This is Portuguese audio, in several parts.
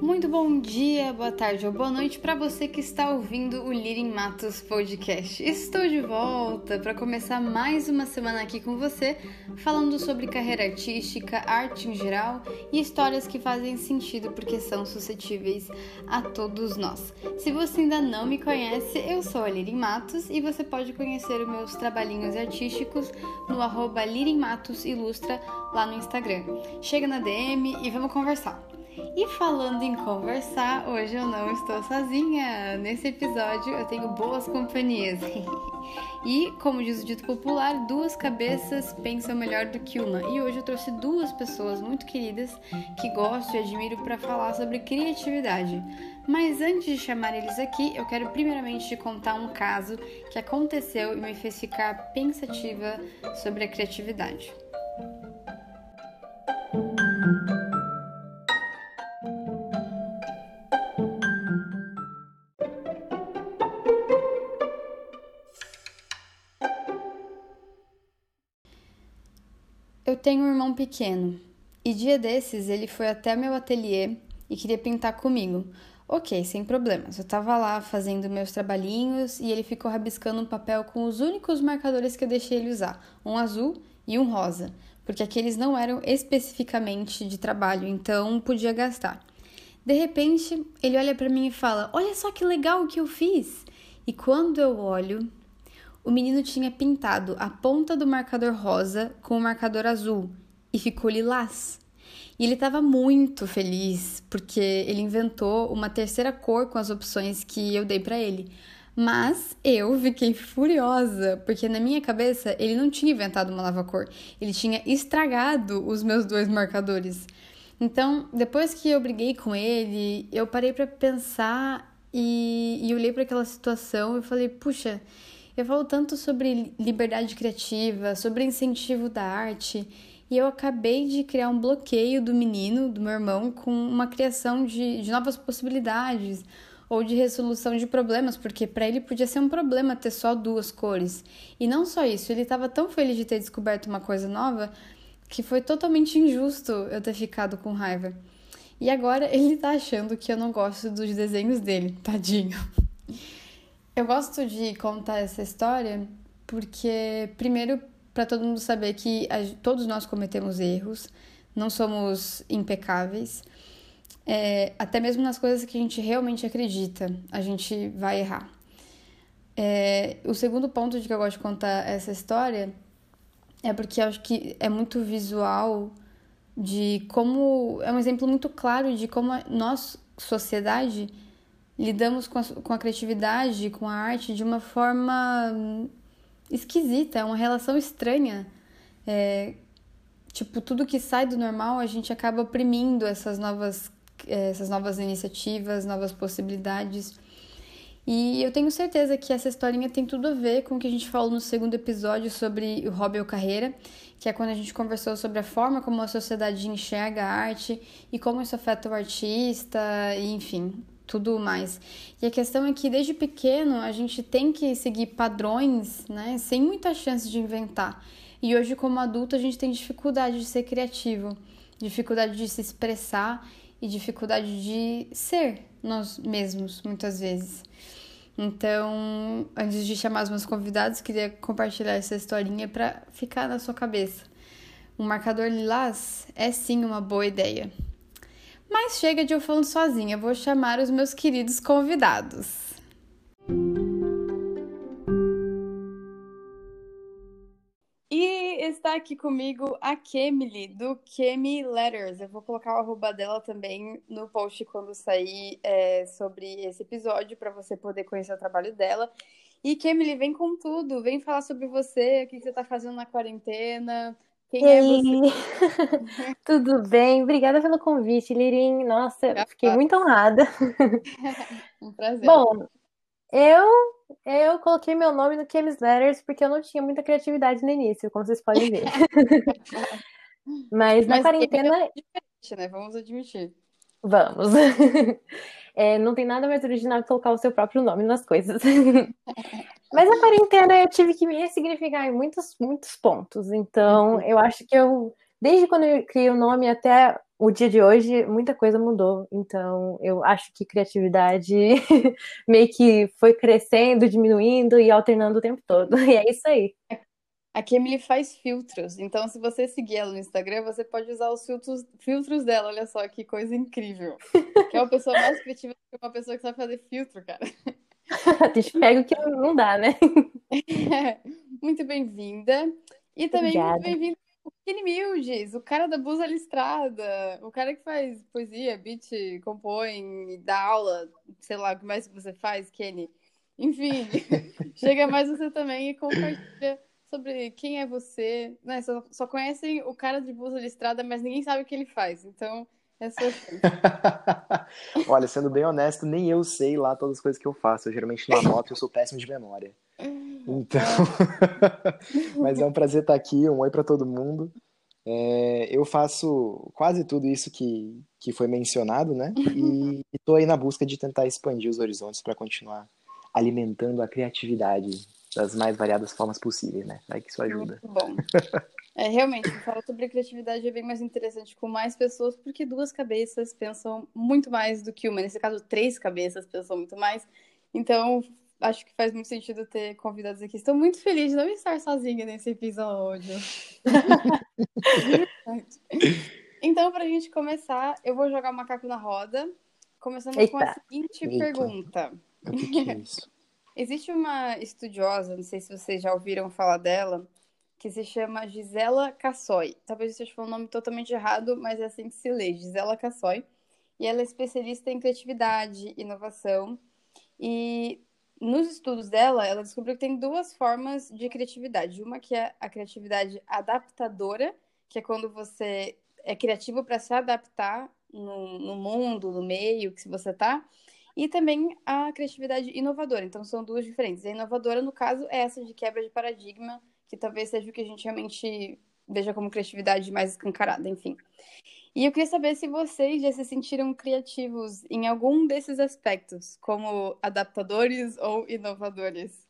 Muito bom dia, boa tarde ou boa noite para você que está ouvindo o Lirin Matos Podcast. Estou de volta para começar mais uma semana aqui com você, falando sobre carreira artística, arte em geral e histórias que fazem sentido porque são suscetíveis a todos nós. Se você ainda não me conhece, eu sou a Lirin Matos e você pode conhecer os meus trabalhinhos artísticos no arroba Lirin Matos Ilustra lá no Instagram. Chega na DM e vamos conversar. E falando em conversar, hoje eu não estou sozinha. Nesse episódio eu tenho boas companhias. e, como diz o dito popular, duas cabeças pensam melhor do que uma. E hoje eu trouxe duas pessoas muito queridas que gosto e admiro para falar sobre criatividade. Mas antes de chamar eles aqui, eu quero primeiramente te contar um caso que aconteceu e me fez ficar pensativa sobre a criatividade. Tenho um irmão pequeno e dia desses ele foi até meu ateliê e queria pintar comigo. Ok, sem problemas. Eu tava lá fazendo meus trabalhinhos e ele ficou rabiscando um papel com os únicos marcadores que eu deixei ele usar: um azul e um rosa, porque aqueles não eram especificamente de trabalho, então podia gastar. De repente, ele olha para mim e fala: Olha só que legal o que eu fiz! E quando eu olho, o menino tinha pintado a ponta do marcador rosa com o marcador azul e ficou lilás. E ele estava muito feliz porque ele inventou uma terceira cor com as opções que eu dei para ele. Mas eu fiquei furiosa, porque na minha cabeça ele não tinha inventado uma nova cor, ele tinha estragado os meus dois marcadores. Então, depois que eu briguei com ele, eu parei para pensar e, e olhei para aquela situação e falei: puxa, eu falo tanto sobre liberdade criativa, sobre incentivo da arte, e eu acabei de criar um bloqueio do menino, do meu irmão, com uma criação de, de novas possibilidades ou de resolução de problemas, porque para ele podia ser um problema ter só duas cores. E não só isso, ele estava tão feliz de ter descoberto uma coisa nova que foi totalmente injusto eu ter ficado com raiva. E agora ele tá achando que eu não gosto dos desenhos dele, tadinho. Eu gosto de contar essa história porque, primeiro, para todo mundo saber que todos nós cometemos erros, não somos impecáveis. É, até mesmo nas coisas que a gente realmente acredita, a gente vai errar. É, o segundo ponto de que eu gosto de contar essa história é porque acho que é muito visual de como. É um exemplo muito claro de como nós, sociedade, lidamos com a, com a criatividade, com a arte de uma forma esquisita, é uma relação estranha. É, tipo, tudo que sai do normal a gente acaba oprimindo essas novas, essas novas iniciativas, novas possibilidades. E eu tenho certeza que essa historinha tem tudo a ver com o que a gente falou no segundo episódio sobre o hobby ou carreira, que é quando a gente conversou sobre a forma como a sociedade enxerga a arte e como isso afeta o artista, e, enfim, tudo mais. E a questão é que desde pequeno a gente tem que seguir padrões, né, sem muita chance de inventar. E hoje, como adulto, a gente tem dificuldade de ser criativo, dificuldade de se expressar e dificuldade de ser nós mesmos, muitas vezes. Então, antes de chamar os meus convidados, queria compartilhar essa historinha para ficar na sua cabeça. Um marcador lilás é sim uma boa ideia. Mas chega de eu falando sozinha, vou chamar os meus queridos convidados. E está aqui comigo a Kemily, do Kemi Letters. Eu vou colocar o arroba dela também no post quando sair é, sobre esse episódio, para você poder conhecer o trabalho dela. E Kemily, vem com tudo, vem falar sobre você, o que você está fazendo na quarentena, quem é? Tudo bem? Obrigada pelo convite, Lirim. Nossa, fiquei muito honrada. um prazer. Bom, eu eu coloquei meu nome no Chems Letters porque eu não tinha muita criatividade no início, como vocês podem ver. Mas na Mas quarentena. É diferente, né? Vamos admitir. Vamos. É, não tem nada mais original que colocar o seu próprio nome nas coisas. Mas a quarentena eu tive que me ressignificar em muitos, muitos pontos. Então, uhum. eu acho que eu, desde quando eu criei o nome até o dia de hoje, muita coisa mudou. Então, eu acho que criatividade meio que foi crescendo, diminuindo e alternando o tempo todo. E é isso aí. A Emily faz filtros. Então, se você seguir ela no Instagram, você pode usar os filtros, filtros dela. Olha só que coisa incrível. Que é uma pessoa mais criativa que uma pessoa que sabe fazer filtro, cara. A gente pega o que não dá, né? É, muito bem-vinda. E também Obrigada. muito bem-vindo o Kenny Mildes, o cara da blusa listrada, o cara que faz poesia, beat, compõe, dá aula, sei lá, o que mais você faz, Kenny. Enfim, chega mais você também e compartilha sobre quem é você. Né? Só, só conhecem o cara de blusa listrada, mas ninguém sabe o que ele faz. Então, é sua Olha, sendo bem honesto, nem eu sei lá todas as coisas que eu faço. Eu geralmente não anoto, eu sou péssimo de memória. Então, mas é um prazer estar aqui. Um oi para todo mundo. É, eu faço quase tudo isso que, que foi mencionado, né? E estou aí na busca de tentar expandir os horizontes para continuar alimentando a criatividade das mais variadas formas possíveis, né? Vai que isso ajuda. Muito bom. É, realmente, falar sobre criatividade é bem mais interessante com mais pessoas, porque duas cabeças pensam muito mais do que uma. Nesse caso, três cabeças pensam muito mais. Então, acho que faz muito sentido ter convidados aqui. Estou muito feliz de não estar sozinha nesse episódio. então, para a gente começar, eu vou jogar o macaco na roda, começando Eita. com a seguinte Eita. pergunta. O que, que é isso? Existe uma estudiosa, não sei se vocês já ouviram falar dela, que se chama Gisela Cassoy. Talvez eu esteja falando o nome totalmente errado, mas é assim que se lê, Gisela Cassoy. E ela é especialista em criatividade, inovação. E nos estudos dela, ela descobriu que tem duas formas de criatividade. Uma que é a criatividade adaptadora, que é quando você é criativo para se adaptar no, no, mundo, no meio que você está. E também a criatividade inovadora. Então, são duas diferentes. A inovadora, no caso, é essa de quebra de paradigma, que talvez seja o que a gente realmente veja como criatividade mais escancarada, enfim. E eu queria saber se vocês já se sentiram criativos em algum desses aspectos, como adaptadores ou inovadores.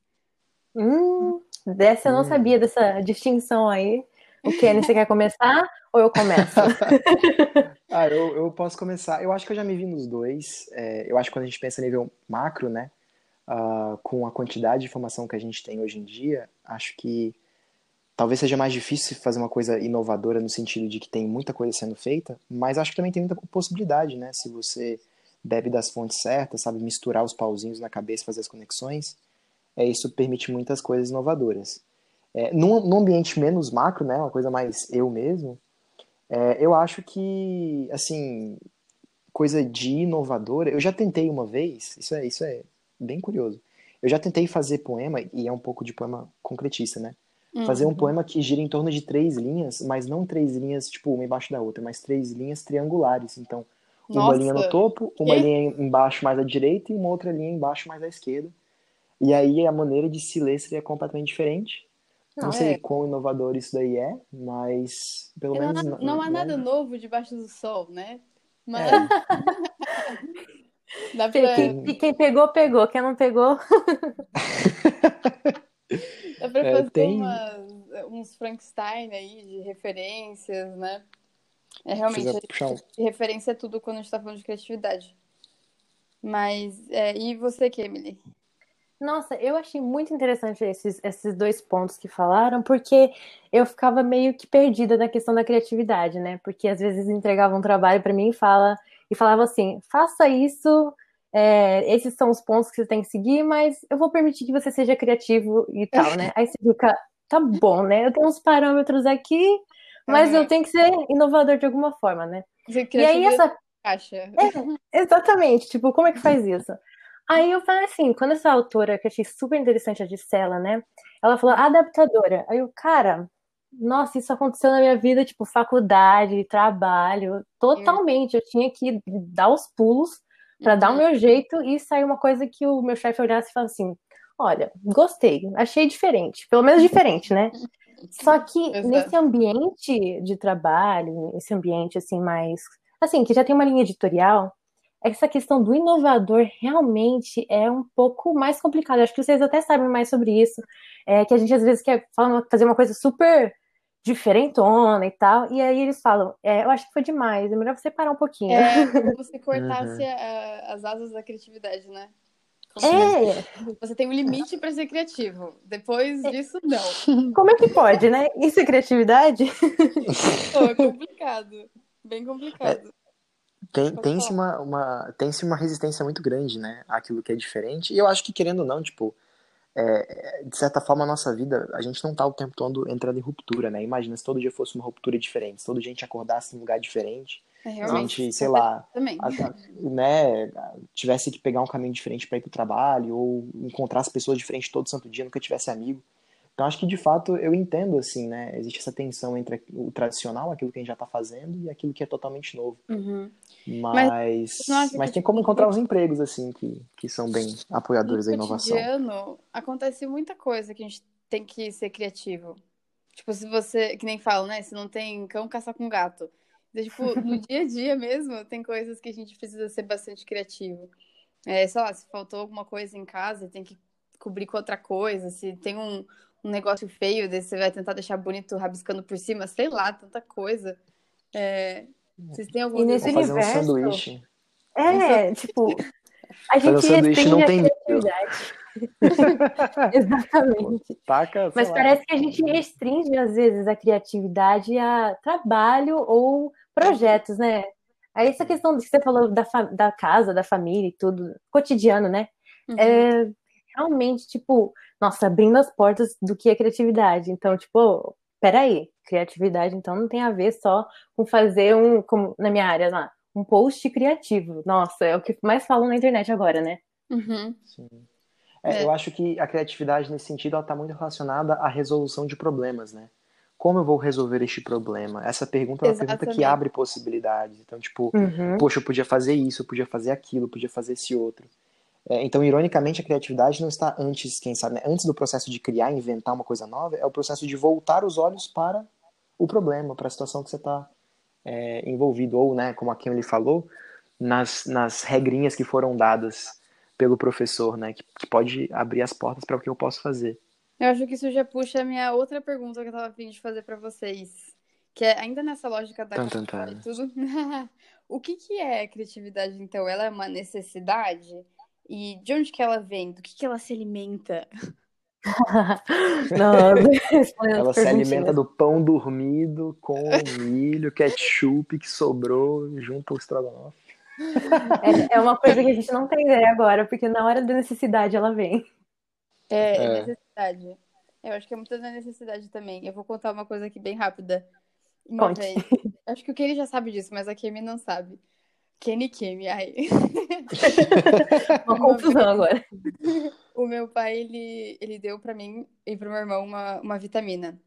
Hum, dessa eu não hum. sabia dessa distinção aí. O Kenny, você quer começar ou eu começo? ah, eu, eu posso começar. Eu acho que eu já me vi nos dois. É, eu acho que quando a gente pensa a nível macro, né? Uh, com a quantidade de informação que a gente tem hoje em dia, acho que Talvez seja mais difícil fazer uma coisa inovadora no sentido de que tem muita coisa sendo feita, mas acho que também tem muita possibilidade, né? Se você bebe das fontes certas, sabe misturar os pauzinhos na cabeça, fazer as conexões, é, isso permite muitas coisas inovadoras. É, num, num ambiente menos macro, né, uma coisa mais eu mesmo, é, eu acho que, assim, coisa de inovadora, eu já tentei uma vez, isso é, isso é bem curioso, eu já tentei fazer poema, e é um pouco de poema concretista, né? Uhum. Fazer um uhum. poema que gira em torno de três linhas, mas não três linhas, tipo, uma embaixo da outra, mas três linhas triangulares. Então, uma Nossa. linha no topo, uma e? linha embaixo mais à direita e uma outra linha embaixo mais à esquerda. E aí a maneira de se ler seria completamente diferente. Não, não sei é. quão inovador isso daí é, mas pelo não, menos. Não, não há nada novo debaixo do sol, né? Mas. É. pra... quem, quem pegou, pegou. Quem não pegou. Dá pra é, fazer tem... uns Frankenstein aí de referências, né? É realmente referência é tudo quando a gente tá falando de criatividade. Mas, é, e você, Emily? Nossa, eu achei muito interessante esses, esses dois pontos que falaram, porque eu ficava meio que perdida na questão da criatividade, né? Porque às vezes entregavam um trabalho para mim e fala e falava assim: faça isso é, esses são os pontos que você tem que seguir, mas eu vou permitir que você seja criativo e tal, né? Aí você fica, tá bom, né? Eu tenho uns parâmetros aqui, mas uhum. eu tenho que ser inovador de alguma forma, né? e aí essa. Caixa. É, exatamente, tipo, como é que faz isso? Aí eu falei assim, quando essa autora, que eu achei super interessante, a Gisela, né? Ela falou, adaptadora. Aí eu, cara, nossa, isso aconteceu na minha vida, tipo, faculdade, trabalho, totalmente. Eu tinha que dar os pulos para dar o meu jeito e sair uma coisa que o meu chefe olhasse e falasse assim: olha, gostei, achei diferente, pelo menos diferente, né? Só que Exato. nesse ambiente de trabalho, esse ambiente assim mais, assim, que já tem uma linha editorial, essa questão do inovador realmente é um pouco mais complicada. Acho que vocês até sabem mais sobre isso, é que a gente às vezes quer fazer uma coisa super diferentona e tal. E aí eles falam, é, eu acho que foi demais, é melhor você parar um pouquinho. É como você cortasse uhum. a, as asas da criatividade, né? Como é. Você tem um limite para ser criativo. Depois é. disso, não. Como é que pode, né? Isso é criatividade? Pô, é complicado. Bem complicado. É. Tem, tem-se uma, uma, tem uma resistência muito grande, né? Àquilo que é diferente. E eu acho que, querendo ou não, tipo, é, de certa forma, a nossa vida, a gente não tá o tempo todo entrando em ruptura, né? Imagina se todo dia fosse uma ruptura diferente, se todo dia a gente acordasse em um lugar diferente, é, a gente, sei lá, a, né, tivesse que pegar um caminho diferente para ir pro trabalho, ou encontrar as pessoas diferentes todo santo dia, nunca tivesse amigo. Então acho que de fato eu entendo assim, né? Existe essa tensão entre o tradicional, aquilo que a gente já está fazendo, e aquilo que é totalmente novo. Uhum. Mas, mas, mas tem como encontrar os empregos assim que, que são bem apoiadores da inovação. No cotidiano acontece muita coisa que a gente tem que ser criativo. Tipo, se você, que nem falo, né? Se não tem cão, caça com gato. Então, tipo, no dia a dia mesmo, tem coisas que a gente precisa ser bastante criativo. É, sei lá, se faltou alguma coisa em casa, tem que cobrir com outra coisa. Se tem um, um negócio feio, desse você vai tentar deixar bonito rabiscando por cima, sei lá, tanta coisa. É, vocês têm algum E nesse fazer universo, um sanduíche. É, tipo, a Fazer um gente sanduíche não tem criatividade. Exatamente. Taca, Mas lá. parece que a gente restringe, às vezes, a criatividade a trabalho ou projetos, né? Aí essa questão que você falou da, da casa, da família e tudo, cotidiano, né? Uhum. É realmente, tipo, nossa, abrindo as portas do que é criatividade. Então, tipo, peraí, criatividade então não tem a ver só com fazer um, como na minha área lá, um post criativo. Nossa, é o que mais falam na internet agora, né? Uhum. Sim. É, é. Eu acho que a criatividade, nesse sentido, ela está muito relacionada à resolução de problemas, né? Como eu vou resolver este problema? Essa pergunta é uma Exatamente. pergunta que abre possibilidades. Então, tipo, uhum. poxa, eu podia fazer isso, eu podia fazer aquilo, eu podia fazer esse outro. É, então, ironicamente, a criatividade não está antes, quem sabe, né? antes do processo de criar, inventar uma coisa nova, é o processo de voltar os olhos para o problema, para a situação que você está é, envolvido, ou, né, como a Kim falou, nas, nas regrinhas que foram dadas pelo professor, né, que, que pode abrir as portas para o que eu posso fazer. Eu acho que isso já puxa a minha outra pergunta que eu estava a fim de fazer para vocês, que é ainda nessa lógica da criatividade e tudo. o que, que é criatividade, então? Ela é uma necessidade? E de onde que ela vem? Do que, que ela se alimenta? Não, ela se alimenta do pão dormido com milho, ketchup que sobrou junto ao estrogonofe. É, é, uma coisa que a gente não tem ideia agora, porque na hora da necessidade ela vem. É, é, necessidade. Eu acho que é muita da necessidade também. Eu vou contar uma coisa aqui bem rápida. Uma Conte. vez. Acho que o Kenny já sabe disso, mas a Kemi não sabe. Kenny Kemi, ai. uma confusão agora. O meu pai, ele, ele deu para mim e pro meu irmão uma, uma vitamina.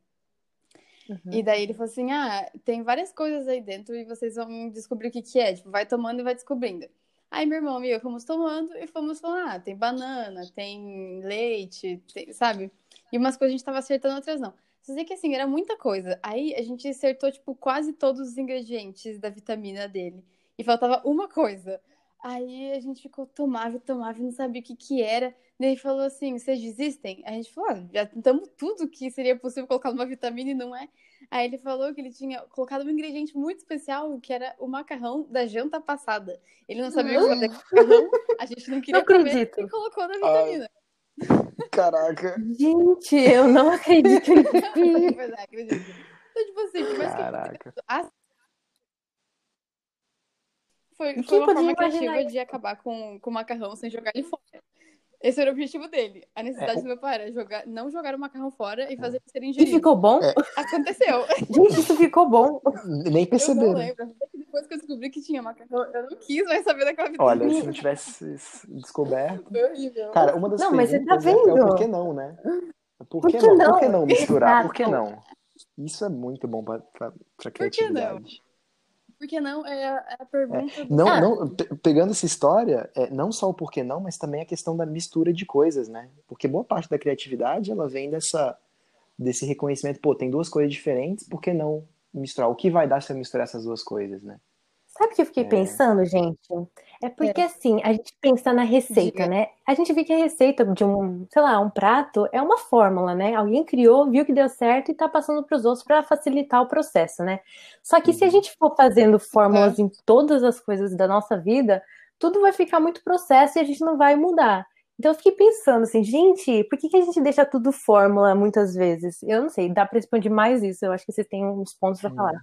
Uhum. E daí ele falou assim: ah, tem várias coisas aí dentro e vocês vão descobrir o que, que é. Tipo, vai tomando e vai descobrindo. Aí meu irmão e eu fomos tomando e fomos falando: ah, tem banana, tem leite, tem, sabe? E umas coisas a gente tava acertando, outras não. Só sei que assim, era muita coisa. Aí a gente acertou, tipo, quase todos os ingredientes da vitamina dele. E faltava uma coisa. Aí a gente ficou, tomava tomava e não sabia o que que era. Daí ele falou assim, vocês desistem? A gente falou, ah, já tentamos tudo que seria possível colocar numa vitamina e não é. Aí ele falou que ele tinha colocado um ingrediente muito especial, que era o macarrão da janta passada. Ele não sabia o que fazer com macarrão, a gente não queria não comer e colocou na vitamina. Ah, caraca. Gente, eu não acredito pois é, acredito. Então, tipo assim, mas Caraca. Que... Foi, foi uma forma criativa de acabar com, com o macarrão sem jogar ele fora. Esse era o objetivo dele. A necessidade é. do meu pai era jogar, não jogar o macarrão fora e fazer ele ser ingerido. E ficou bom? É. Aconteceu. Gente, isso ficou bom. Nem perceberam. Eu não lembro. Depois que eu descobri que tinha macarrão, eu não quis mais saber daquela vitamina. Olha, se não tivesse descoberto... Foi horrível. Cara, uma das não, mas você tá vendo? É por que não, né? Por, por que, não? não? Por que não misturar? Por que não? Isso é muito bom pra, pra, pra criatividade. Por que não? É a, é a pergunta. É, não, não, pegando essa história, é, não só o porquê não, mas também a questão da mistura de coisas, né? Porque boa parte da criatividade ela vem dessa desse reconhecimento, pô, tem duas coisas diferentes, por que não misturar? O que vai dar se eu misturar essas duas coisas, né? Sabe o que eu fiquei É. pensando, gente? É porque assim, a gente pensa na receita, Diga. né? A gente vê que a receita de um, sei lá, um prato é uma fórmula, né? Alguém criou, viu que deu certo e tá passando para os outros para facilitar o processo, né? Só que se a Uhum. gente for fazendo fórmulas em todas as coisas da nossa vida, tudo vai ficar muito processo e a gente não vai mudar. Então eu fiquei pensando assim, gente, por que, que a gente deixa tudo fórmula muitas vezes? Eu não sei, dá para expandir mais isso. Eu acho que vocês têm uns pontos para falar.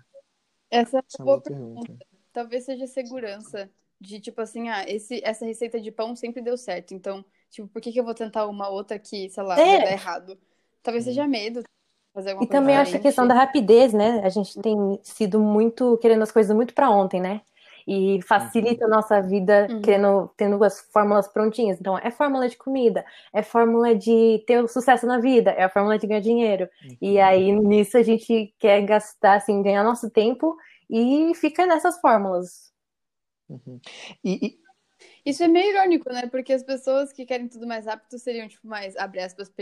Essa é é uma boa boa pergunta. Talvez seja segurança. De tipo assim, ah, esse, essa receita de pão sempre deu certo. Então, tipo, por que, que eu vou tentar uma outra que, sei lá, É. vai dar errado? Talvez seja medo de fazer alguma E coisa também acho que a questão da rapidez, né? A gente tem sido muito querendo as coisas muito para ontem, né? E facilita a nossa vida Uhum. querendo, tendo as fórmulas prontinhas. Então, é fórmula de comida, é fórmula de ter sucesso na vida, é a fórmula de ganhar dinheiro. E Uhum. aí, nisso, a gente quer gastar, assim, ganhar nosso tempo e fica nessas fórmulas. Uhum. E, e- Isso é meio irônico, né? Porque as pessoas que querem tudo mais rápido seriam, tipo, mais, abre aspas,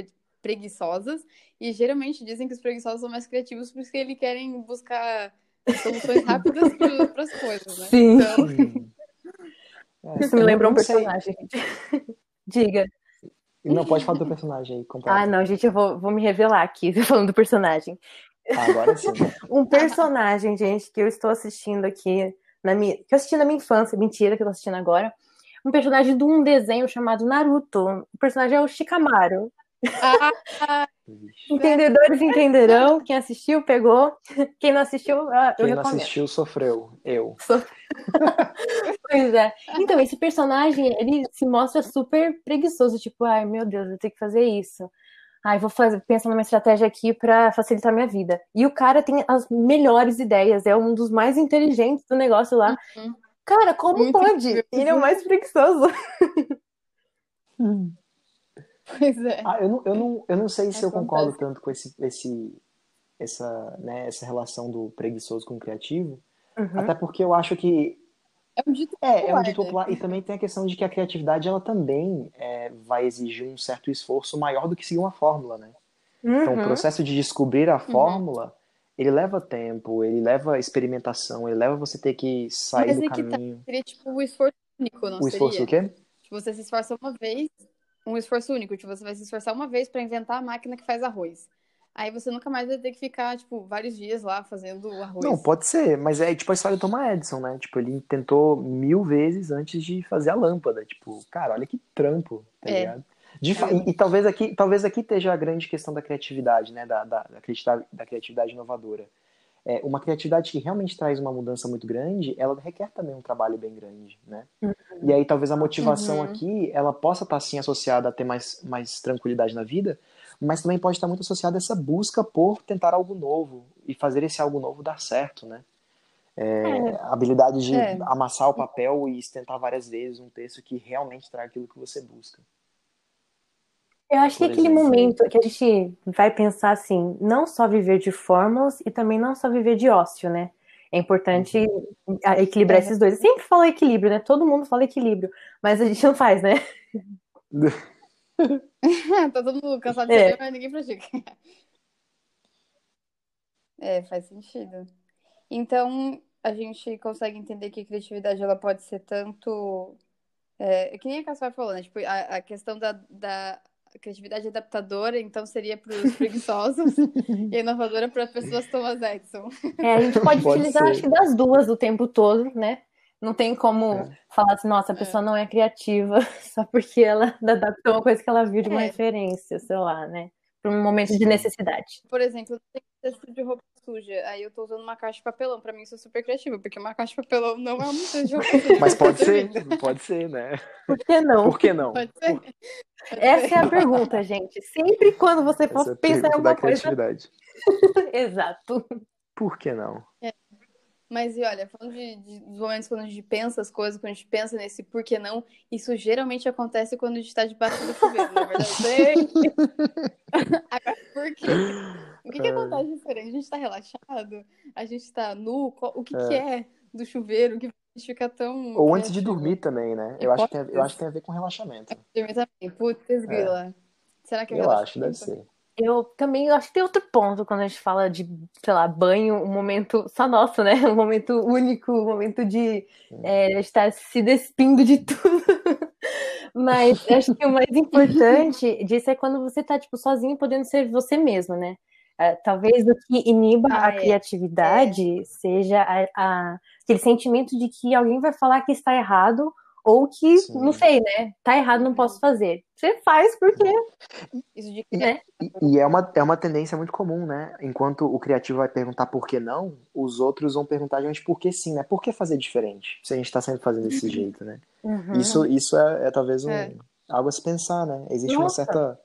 preguiçosas. E geralmente dizem que os preguiçosos são mais criativos porque eles querem buscar soluções rápidas para as coisas, né? Sim. Então. É, Isso me eu lembrou um personagem, gente. Diga. Não, pode falar do personagem aí, completa. Ah, não, gente, eu vou, vou me revelar aqui, falando do personagem. Agora sim. Um personagem, gente, que eu estou assistindo aqui, na minha, que eu assisti na minha infância, mentira que eu tô assistindo agora. Um personagem de um desenho chamado Naruto. O personagem é o Shikamaru. ah. Entendedores entenderão. Quem assistiu, pegou. Quem não assistiu, ah, eu Quem não recomendo. assistiu sofreu. Eu. Pois é. Então, esse personagem, ele se mostra super preguiçoso. Tipo, ai, meu Deus, eu tenho que fazer isso. Ai, vou fazer, pensar numa estratégia aqui pra facilitar minha vida. E o cara tem as melhores ideias. É um dos mais inteligentes do negócio lá. Uhum. Cara, como Muito pode? incrível. Ele é o mais preguiçoso. pois é. Ah, eu não, eu não, eu não sei se eu concordo tanto com esse, esse, essa, né, essa relação do preguiçoso com o criativo. Uhum. Até porque eu acho que É um dito é, é um popular, dito né? popular. E também tem a questão de que a criatividade ela também é, vai exigir um certo esforço maior do que seguir uma fórmula, né? Então, o Uhum. processo de descobrir a fórmula, ele leva tempo, ele leva experimentação, ele leva você ter que sair Mas do é que tá. caminho. Seria tipo o esforço único, não O esforço seria? o quê? Tipo, você se esforça uma vez, um esforço único, tipo, você vai se esforçar uma vez pra inventar a máquina que faz arroz. Aí você nunca mais vai ter que ficar, tipo, vários dias lá fazendo o arroz. Não, pode ser, mas é tipo a história do Thomas Edison, né? Tipo, ele tentou mil vezes antes de fazer a lâmpada. Tipo, cara, olha que trampo, tá É. ligado? De fa- e, e talvez aqui, talvez aqui esteja a grande questão da criatividade, né? Da, da, da criatividade, da criatividade inovadora. É, uma criatividade que realmente traz uma mudança muito grande, ela requer também um trabalho bem grande, né? E aí talvez a motivação Uhum. aqui, ela possa estar sim associada a ter mais, mais tranquilidade na vida, mas também pode estar muito associada a essa busca por tentar algo novo e fazer esse algo novo dar certo, né? É, a habilidade de É. amassar o papel e tentar várias vezes um texto que realmente traga aquilo que você busca. Eu acho que Por aquele exemplo. momento que a gente vai pensar assim, não só viver de fórmulas e também não só viver de ócio, né? É importante ah, equilibrar É. esses dois. Eu sempre falo equilíbrio, né? Todo mundo fala equilíbrio, mas a gente não faz, né? tá todo mundo cansado de É. saber, mas ninguém pratica. É, faz sentido. Então, a gente consegue entender que a criatividade ela pode ser tanto. É, é que nem a Cassio falou, né? Tipo, a, a questão da, da criatividade adaptadora, então seria para os preguiçosos e a inovadora para pessoas Thomas Edison. É, a gente pode, Pode utilizar, ser. acho que das duas o tempo todo, né? Não tem como É. falar assim, nossa, a pessoa não é criativa só porque ela adaptou uma coisa que ela viu de uma É. referência, sei lá, né? Para um momento de necessidade. Por exemplo, eu tenho cesto de roupa suja, aí eu tô usando uma caixa de papelão. Para mim isso é super criativo, porque uma caixa de papelão não é um cesto de roupa suja. Mas pode ser, pode ser, né? Por que não? Por que não? Pode ser. Essa é a pergunta, gente. Sempre quando você é for a pensar em alguma coisa. criatividade. Exato. Por que não? Mas e olha, falando de, de- dos momentos quando a gente pensa as coisas, quando a gente pensa nesse por que não, isso geralmente acontece quando a gente tá debaixo do chuveiro, na verdade. Agora, por quê? O que, que É. acontece diferente? A gente tá relaxado? A gente tá nu? O que, É. que é do chuveiro que a gente fica tão. Ou antes de dormir também, né? Eu acho, que tem, eu acho que tem a ver com relaxamento. Dormir também. Putz, grila. Será que é Eu acho, deve ser. Eu também acho que tem outro ponto quando a gente fala de, sei lá, banho, um momento só nosso, né? Um momento único, um momento de é, estar se despindo de tudo. Mas acho que o mais importante disso é quando você tá, tipo, sozinho podendo ser você mesmo, né? É, talvez o que iniba ah, a é. criatividade é. seja a, a, aquele sentimento de que alguém vai falar que está errado ou que, Sim. não sei, né? Tá errado, não posso fazer. Você faz porque. Isso de, né? E, e, é, uma, é uma tendência muito comum, né? Enquanto o criativo vai perguntar por que não, os outros vão perguntar a gente por que sim, né? Por que fazer diferente? Se a gente tá sempre fazendo desse uhum. jeito, né? Uhum. Isso, isso é, é talvez um, é. algo a se pensar, né? Existe Nossa. uma certa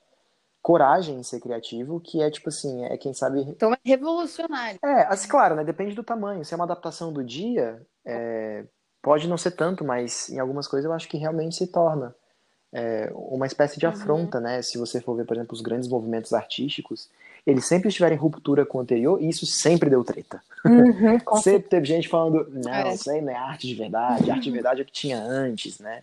coragem em ser criativo, que é tipo assim, é quem sabe. Então é revolucionário. É, assim, claro, né? Depende do tamanho. Se é uma adaptação do dia, é, Pode não ser tanto, mas em algumas coisas eu acho que realmente se torna é, uma espécie de uhum. afronta, uhum. né? Se você for ver, por exemplo, os grandes movimentos artísticos, eles sempre estiverem em ruptura com o anterior e isso sempre deu treta. Uhum, sempre teve gente falando, não, é. isso aí não é arte de verdade, arte de verdade é o que tinha antes, né?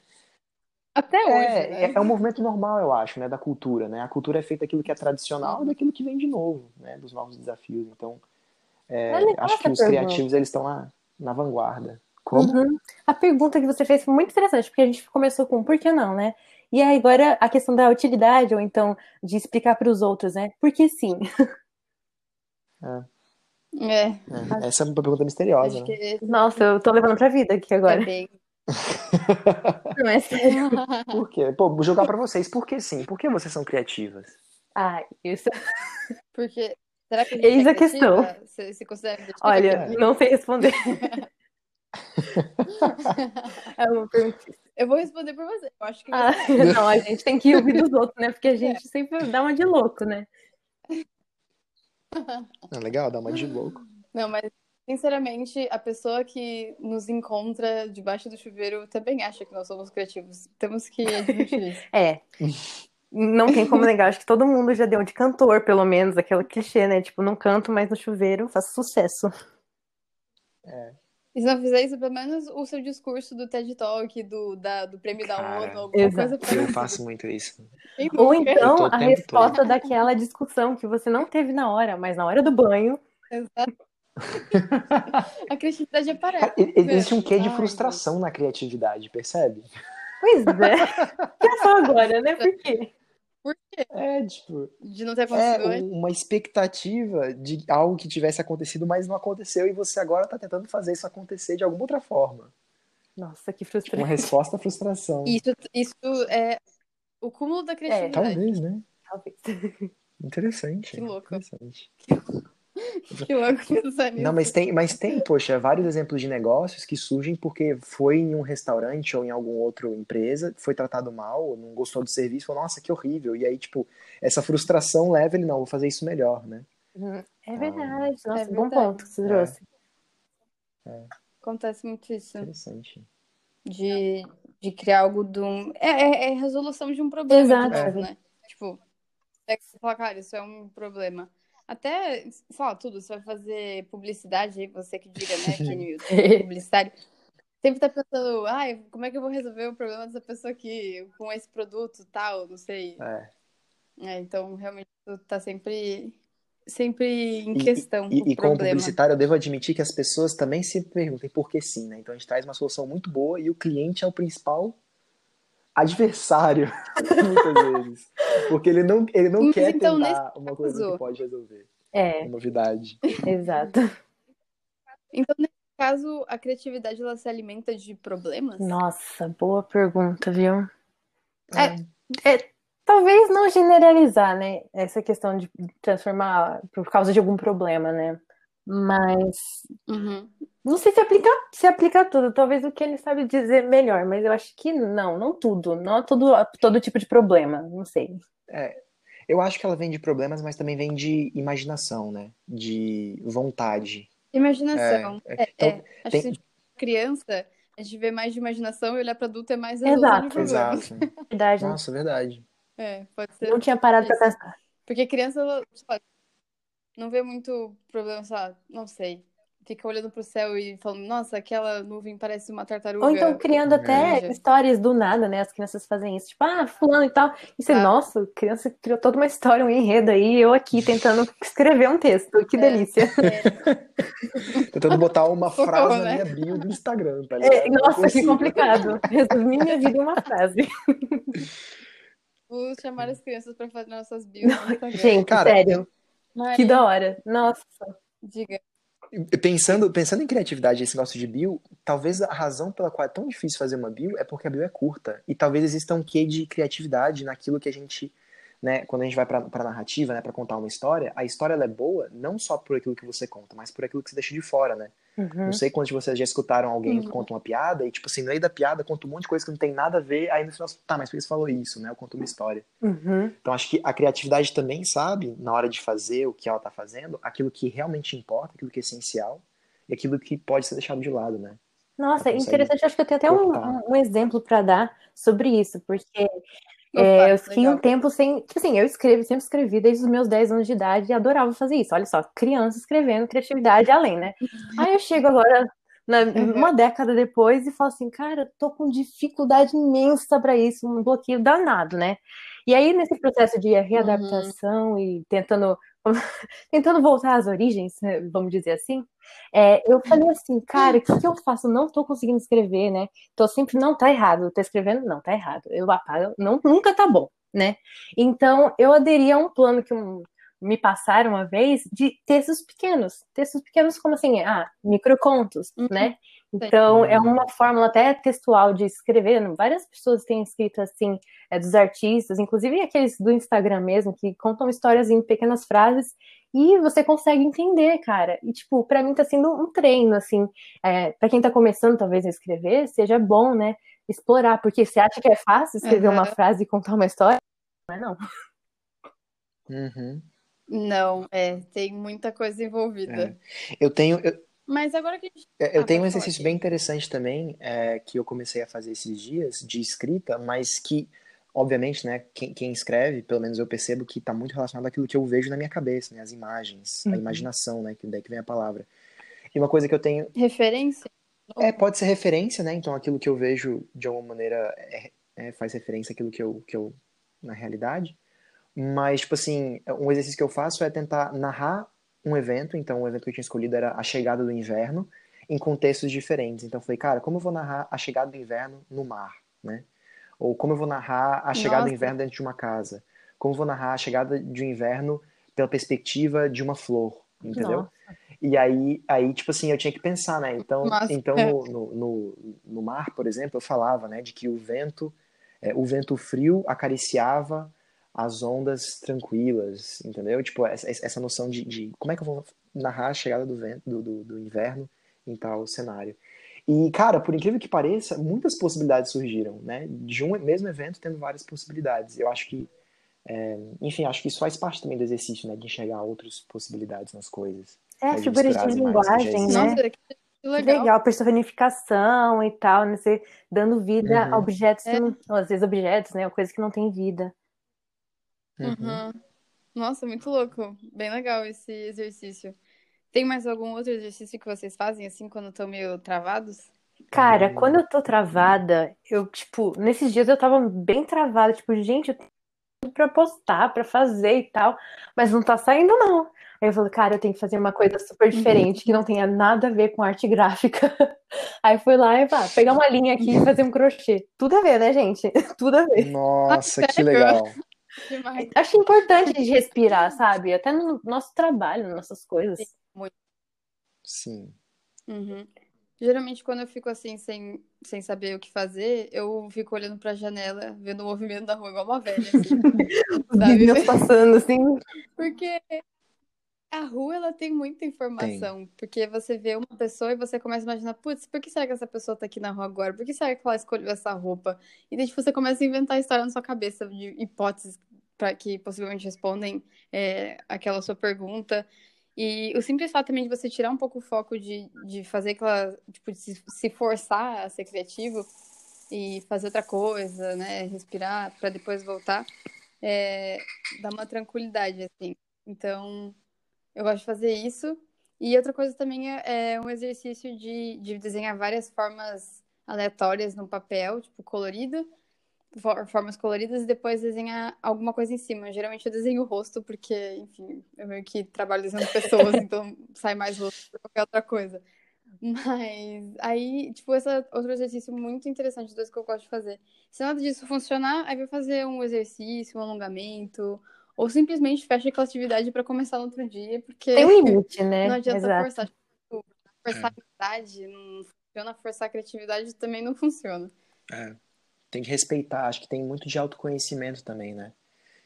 Até é, hoje. É, né? é um movimento normal, eu acho, né, da cultura, né? A cultura é feita daquilo que é tradicional e daquilo que vem de novo, né? Dos novos desafios. Então, é, acho que os pergunta. criativos eles estão na, na vanguarda. Como? Uhum. A pergunta que você fez foi muito interessante, porque a gente começou com por que não, né? E aí agora a questão da utilidade, ou então de explicar para os outros, né? Por que sim? É. É. é. Essa é uma pergunta misteriosa. Né? Que... Nossa, eu tô levando pra vida aqui agora. É bem... não é sério. Por quê? Pô, vou jogar pra vocês. Por que sim? Por que vocês são criativas? Ah, isso. Porque. Será que a Eis a questão. Você se considera Olha, não sei responder. é uma pergunta. Eu vou responder por você. Eu acho que ah, não, a gente tem que ouvir dos outros, né? Porque a gente é. sempre dá uma de louco, né? É legal, dá uma de louco. Não, mas sinceramente, a pessoa que nos encontra debaixo do chuveiro também acha que nós somos criativos. Temos que admitir isso. É. Não tem como negar, acho que todo mundo já deu de cantor, pelo menos, aquele clichê, né? Tipo, não canto, mas no chuveiro faço sucesso. É. E se não fizer isso, pelo menos o seu discurso do TED Talk, do, da, do prêmio Cara, da ONU, alguma exato. coisa. Eu faço muito isso. Ou então a resposta todo. daquela discussão que você não teve na hora, mas na hora do banho. Exato. a criatividade aparece. Existe um quê de frustração na criatividade, percebe? Pois é. Que só agora, né? Por quê? Por quê? É, tipo. De não ter acontecido é uma expectativa de algo que tivesse acontecido, mas não aconteceu, e você agora tá tentando fazer isso acontecer de alguma outra forma. Nossa, que frustração. Uma resposta à frustração. Isso, isso é o cúmulo da é, criatividade. É, talvez, né? Talvez. Interessante. Que louco. Interessante. Que louco. Que louco pensar nisso. Não, mas tem, mas tem, poxa, vários exemplos de negócios que surgem porque foi em um restaurante ou em alguma outra empresa, foi tratado mal, não gostou do serviço, falou, nossa, que horrível. E aí, tipo, essa frustração leva ele, não, vou fazer isso melhor, né? Uhum. É verdade, ah, nossa, é bom ponto que você trouxe. É. É. Acontece muito isso. Interessante. De, de criar algo um. É, é, é resolução de um problema. Exato. né? Tipo, é que você fala, cara, isso é um problema. Até, sei lá, tudo, você vai fazer publicidade, você que diga, né, que publicitário. Sempre tá pensando, ai, como é que eu vou resolver o problema dessa pessoa aqui com esse produto tal, não sei. É. é então, realmente, tá sempre, sempre em questão. E, e, e como publicitário, eu devo admitir que as pessoas também se perguntem por que sim, né? Então a gente traz uma solução muito boa e o cliente é o principal adversário, muitas vezes. Porque ele não, ele não Mas, quer então, tentar uma coisa caso... que pode resolver. É. Uma novidade. Exato. Então, nesse caso, a criatividade ela se alimenta de problemas? Nossa, boa pergunta, viu? É, é, talvez não generalizar, né? Essa questão de transformar por causa de algum problema, né? Mas uhum. Não sei se aplica, se aplica tudo, talvez o que ele sabe dizer melhor, mas eu acho que não, não tudo, não todo, todo tipo de problema, não sei. É, eu acho que ela vem de problemas, mas também vem de imaginação, né? De vontade. Imaginação. É, é, então, é. Acho tem... que se criança, a gente vê mais de imaginação e olhar para adulto é mais Exato. Exato. verdade. Nossa, verdade. É, pode ser. Não tinha parado para pensar. Porque criança, ela, não vê muito problema, sei lá, não sei fica olhando pro céu e falando, nossa, aquela nuvem parece uma tartaruga. Ou então criando até Veja. histórias do nada, né? As crianças fazem isso. Tipo, ah, fulano e tal. E você, Ah. nossa, a criança criou toda uma história, um enredo aí, eu aqui tentando escrever um texto. Que É. delícia. Tentando botar uma Socorro, frase na né? minha bio do Instagram, tá É, ligado? Nossa, que complicado. Resumi minha vida em uma frase. Vou chamar as crianças pra fazer nossas bios. Gente, Cara, sério. Mas, Que da hora. Nossa. diga. Pensando, pensando em criatividade, esse negócio de bio, talvez a razão pela qual é tão difícil fazer uma bio é porque a bio é curta. E talvez exista um quê de criatividade naquilo que a gente, né, quando a gente vai pra, pra narrativa, né, pra contar uma história, a história ela é boa não só por aquilo que você conta, mas por aquilo que você deixa de fora, né? Uhum. Não sei quantos de vocês já escutaram alguém que Uhum. conta uma piada e, tipo assim, no meio da piada conta um monte de coisa que não tem nada a ver, aí no final, tá, mas por que você falou isso, né? Eu conto uma história. Uhum. Então acho que a criatividade também sabe, na hora de fazer o que ela tá fazendo, aquilo que realmente importa, aquilo que é essencial e aquilo que pode ser deixado de lado, né? Nossa, interessante. Acho que eu tenho até um, um- exemplo para dar sobre isso, porque é, eu fiquei legal. um tempo sem. Tipo assim, eu escrevo, sempre escrevi desde os meus 10 anos de idade e adorava fazer isso. Olha só, criança escrevendo, criatividade além, né? Aí eu chego agora, na- Uhum. uma década depois, e falo assim, cara, tô com dificuldade imensa para isso, um bloqueio danado, né? E aí, nesse processo de readaptação e tentando, tentando voltar às origens, né, vamos dizer assim, é, eu falei assim, cara, o que, que eu faço? Não tô conseguindo escrever, né? Tô sempre, não, tá errado, tô escrevendo, não, tá errado. Eu apago, não, nunca tá bom, né? Então, eu aderi a um plano que um- me passaram uma vez de textos pequenos. Textos pequenos como assim, ah, microcontos, Uhum. né? Então, é Uhum. uma fórmula até textual de escrever. Várias pessoas têm escrito assim, é, dos artistas, inclusive aqueles do Instagram mesmo, que contam histórias em pequenas frases e você consegue entender, cara. E, tipo, pra mim tá sendo um treino, assim. É, para quem tá começando, talvez, a escrever, seja bom, né? Explorar, porque você acha que é fácil escrever uma Aham. frase e contar uma história? Não é, não. Uhum. Não, é, tem muita coisa envolvida. Eu tenho, eu, Mas agora que a gente. eu Ah, tenho um exercício bem interessante também, é, que eu comecei a fazer esses dias, de escrita, mas que, obviamente, né, quem, quem escreve, pelo menos eu percebo que está muito relacionado àquilo que eu vejo na minha cabeça, né, as imagens, a Uhum. imaginação, né, que daí que vem a palavra. E uma coisa que eu tenho, Referência? É, pode ser referência, né? Então aquilo que eu vejo de alguma maneira é- é, faz referência àquilo que eu, que eu na realidade. Mas, tipo assim, um exercício que eu faço é tentar narrar um evento. Então, o evento que eu tinha escolhido era a chegada do inverno em contextos diferentes. Então, eu falei, cara, como eu vou narrar a chegada do inverno no mar, né? Ou como eu vou narrar a chegada do Nossa. inverno dentro de uma casa? Como eu vou narrar a chegada de um inverno pela perspectiva de uma flor, entendeu? Nossa. E aí, aí, tipo assim, eu tinha que pensar, né? Então, Massa. então no, no, no, no mar, por exemplo, eu falava, né, de que o vento, é, o vento frio acariciava as ondas tranquilas, entendeu? Tipo, essa, essa noção de, de como é que eu vou narrar a chegada do vento, do, do, do inverno em tal cenário. E, cara, por incrível que pareça, muitas possibilidades surgiram, né? De um mesmo evento tendo várias possibilidades. Eu acho que, é, enfim, acho que isso faz parte também do exercício, né? De enxergar outras possibilidades nas coisas. É, de figuras de que linguagem, né? Nossa, que Que legal. legal, personificação e tal, né? Você dando vida Uhum. a objetos, É. ou às vezes objetos, né? Coisas que não têm vida. Uhum. Nossa, muito louco. Bem legal esse exercício. Tem mais algum outro exercício que vocês fazem assim quando estão meio travados? Cara, Hum. quando eu tô travada, eu, tipo, nesses dias eu tava bem travada, tipo, gente, eu tenho tudo pra postar, pra fazer e tal, mas não tá saindo, não. Aí eu falei, cara, eu tenho que fazer uma coisa super diferente, que não tenha nada a ver com arte gráfica. Aí fui lá e pá, pegar uma linha aqui e fazer um crochê. Tudo a ver, né, gente? Tudo a ver. Nossa, que legal. Demais. Acho importante de respirar, sabe? Até no nosso trabalho, nas nossas coisas. Sim. Uhum. Geralmente, quando eu fico assim, sem, sem saber o que fazer, eu fico olhando pra janela, vendo o movimento da rua, igual uma velha, assim, Os sabe? passando, assim. Porque a rua, ela tem muita informação. Porque você vê uma pessoa e você começa a imaginar, putz, por que será que essa pessoa tá aqui na rua agora? Por que será que ela escolheu essa roupa? E daí, tipo, você começa a inventar história na sua cabeça de hipóteses para que possivelmente respondem é, aquela sua pergunta. E o simples fato também de você tirar um pouco o foco de, de fazer aquela, tipo, de se, se forçar a ser criativo e fazer outra coisa, né? Respirar para depois voltar, é, dá uma tranquilidade, assim. Então, eu gosto de fazer isso. E outra coisa também é, é um exercício de, de desenhar várias formas aleatórias no papel, tipo colorido, formas coloridas, e depois desenhar alguma coisa em cima. Geralmente eu desenho o rosto, porque, enfim, eu meio que trabalho desenhando pessoas, então sai mais rosto que qualquer outra coisa. Mas aí, tipo, esse é outro exercício muito interessante, dois que eu gosto de fazer. Se nada disso funcionar, aí vai fazer um exercício, um alongamento, ou simplesmente fecha aquela atividade para começar no outro dia, porque Tem um limite, né? não adianta Exato. forçar. Tipo, forçar a habilidade não funciona, forçar a criatividade também não funciona. É. Tem que respeitar, acho que tem muito de autoconhecimento também, né?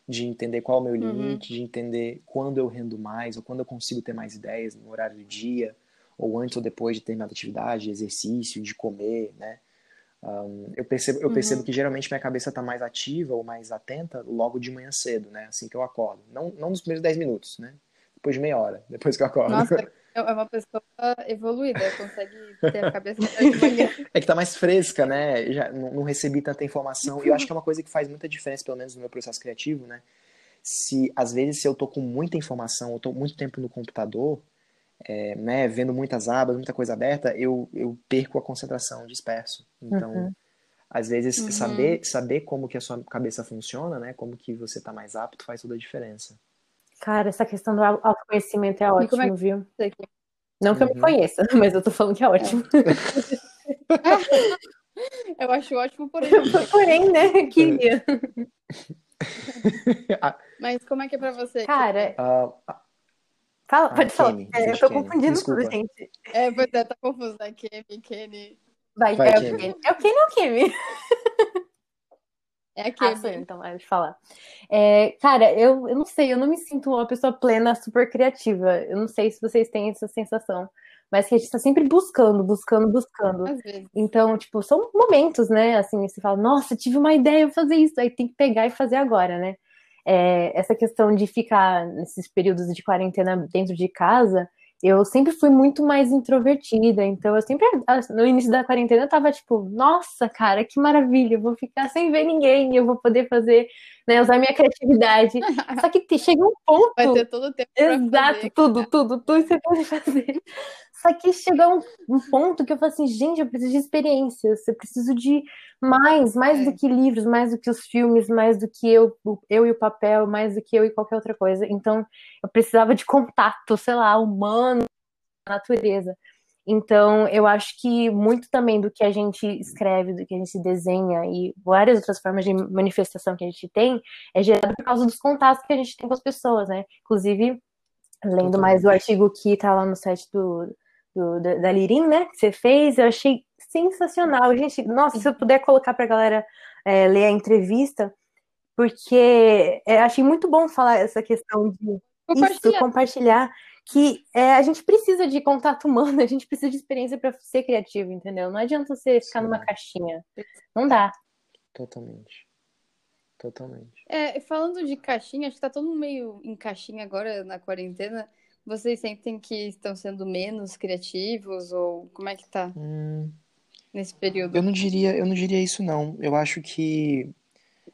De entender qual é o meu Uhum. limite, de entender quando eu rendo mais, ou quando eu consigo ter mais ideias no horário do dia, ou antes ou depois de determinada atividade, exercício, de comer, né? Um, eu percebo, eu Uhum. percebo que geralmente minha cabeça está mais ativa ou mais atenta logo de manhã cedo, né? Assim que eu acordo. Não, não nos primeiros 10 minutos, né? Depois de meia hora, depois que eu acordo. Nossa, é uma pessoa evoluída, consegue ter a cabeça de manhã. É que tá mais fresca, né? Já não, não recebi tanta informação. E eu acho que é uma coisa que faz muita diferença, pelo menos no meu processo criativo, né? Se às vezes se eu tô com muita informação, eu tô muito tempo no computador, é, né, vendo muitas abas, muita coisa aberta, eu, eu perco a concentração, disperso. Então, Uhum. às vezes Uhum. saber saber como que a sua cabeça funciona, né? Como que você tá mais apto faz toda a diferença. Cara, essa questão do au- autoconhecimento é E ótimo, é que viu? que- Não que eu me Uhum. conheça, mas eu tô falando que é ótimo. Eu acho ótimo, porém. Porém, né? Queria. Mas como é que é pra você? Cara, Ah, fala, Ah, pode falar. Kenny, É, eu tô Kenny, confundindo desculpa. tudo, gente. É, pois é, tá confuso, né? Kemi, Kenny. Vai, Vai, é, o Kenny. Kenny. é o Kenny ou o Kemi? É a Ah, sou eu, Kemi. então, é, deixa eu falar. É, cara, eu, eu não sei, eu não me sinto uma pessoa plena, super criativa. Eu não sei se vocês têm essa sensação, mas que a gente tá sempre buscando, buscando, buscando. Às vezes. Então, tipo, são momentos, né? Assim, você fala, nossa, tive uma ideia de fazer isso, aí tem que pegar e fazer agora, né? É, essa questão de ficar nesses períodos de quarentena dentro de casa, eu sempre fui muito mais introvertida, então eu sempre, no início da quarentena, eu tava tipo, nossa, cara, que maravilha, eu vou ficar sem ver ninguém, eu vou poder fazer, né, usar minha criatividade. Só que chega um ponto. Vai ter todo o tempo Exato, fazer. tudo, tudo, tudo você pode fazer. Só que chegou um, um ponto que eu falei assim, gente, eu preciso de experiências, eu preciso de mais, mais É. do que livros, mais do que os filmes, mais do que eu, eu e o papel, mais do que eu e qualquer outra coisa. Então, eu precisava de contato, sei lá, humano, natureza. Então, eu acho que muito também do que a gente escreve, do que a gente desenha e várias outras formas de manifestação que a gente tem é gerado por causa dos contatos que a gente tem com as pessoas, né? Inclusive, lendo mais o artigo que tá lá no site do, do- da, da Lirim, né? Que você fez, eu achei sensacional. Gente, nossa, se eu puder colocar pra galera é, ler a entrevista, porque é, achei muito bom falar essa questão de isso, Compartilhar. compartilhar que é, a gente precisa de contato humano, a gente precisa de experiência para ser criativo, entendeu? Não adianta você ficar Sim. numa caixinha. Não dá. Totalmente. Totalmente. É, falando de caixinha, acho que tá todo mundo meio em caixinha agora na quarentena. Vocês sentem que estão sendo menos criativos ou como é que tá Hum, nesse período? eu não diria, eu não diria isso não. Eu acho que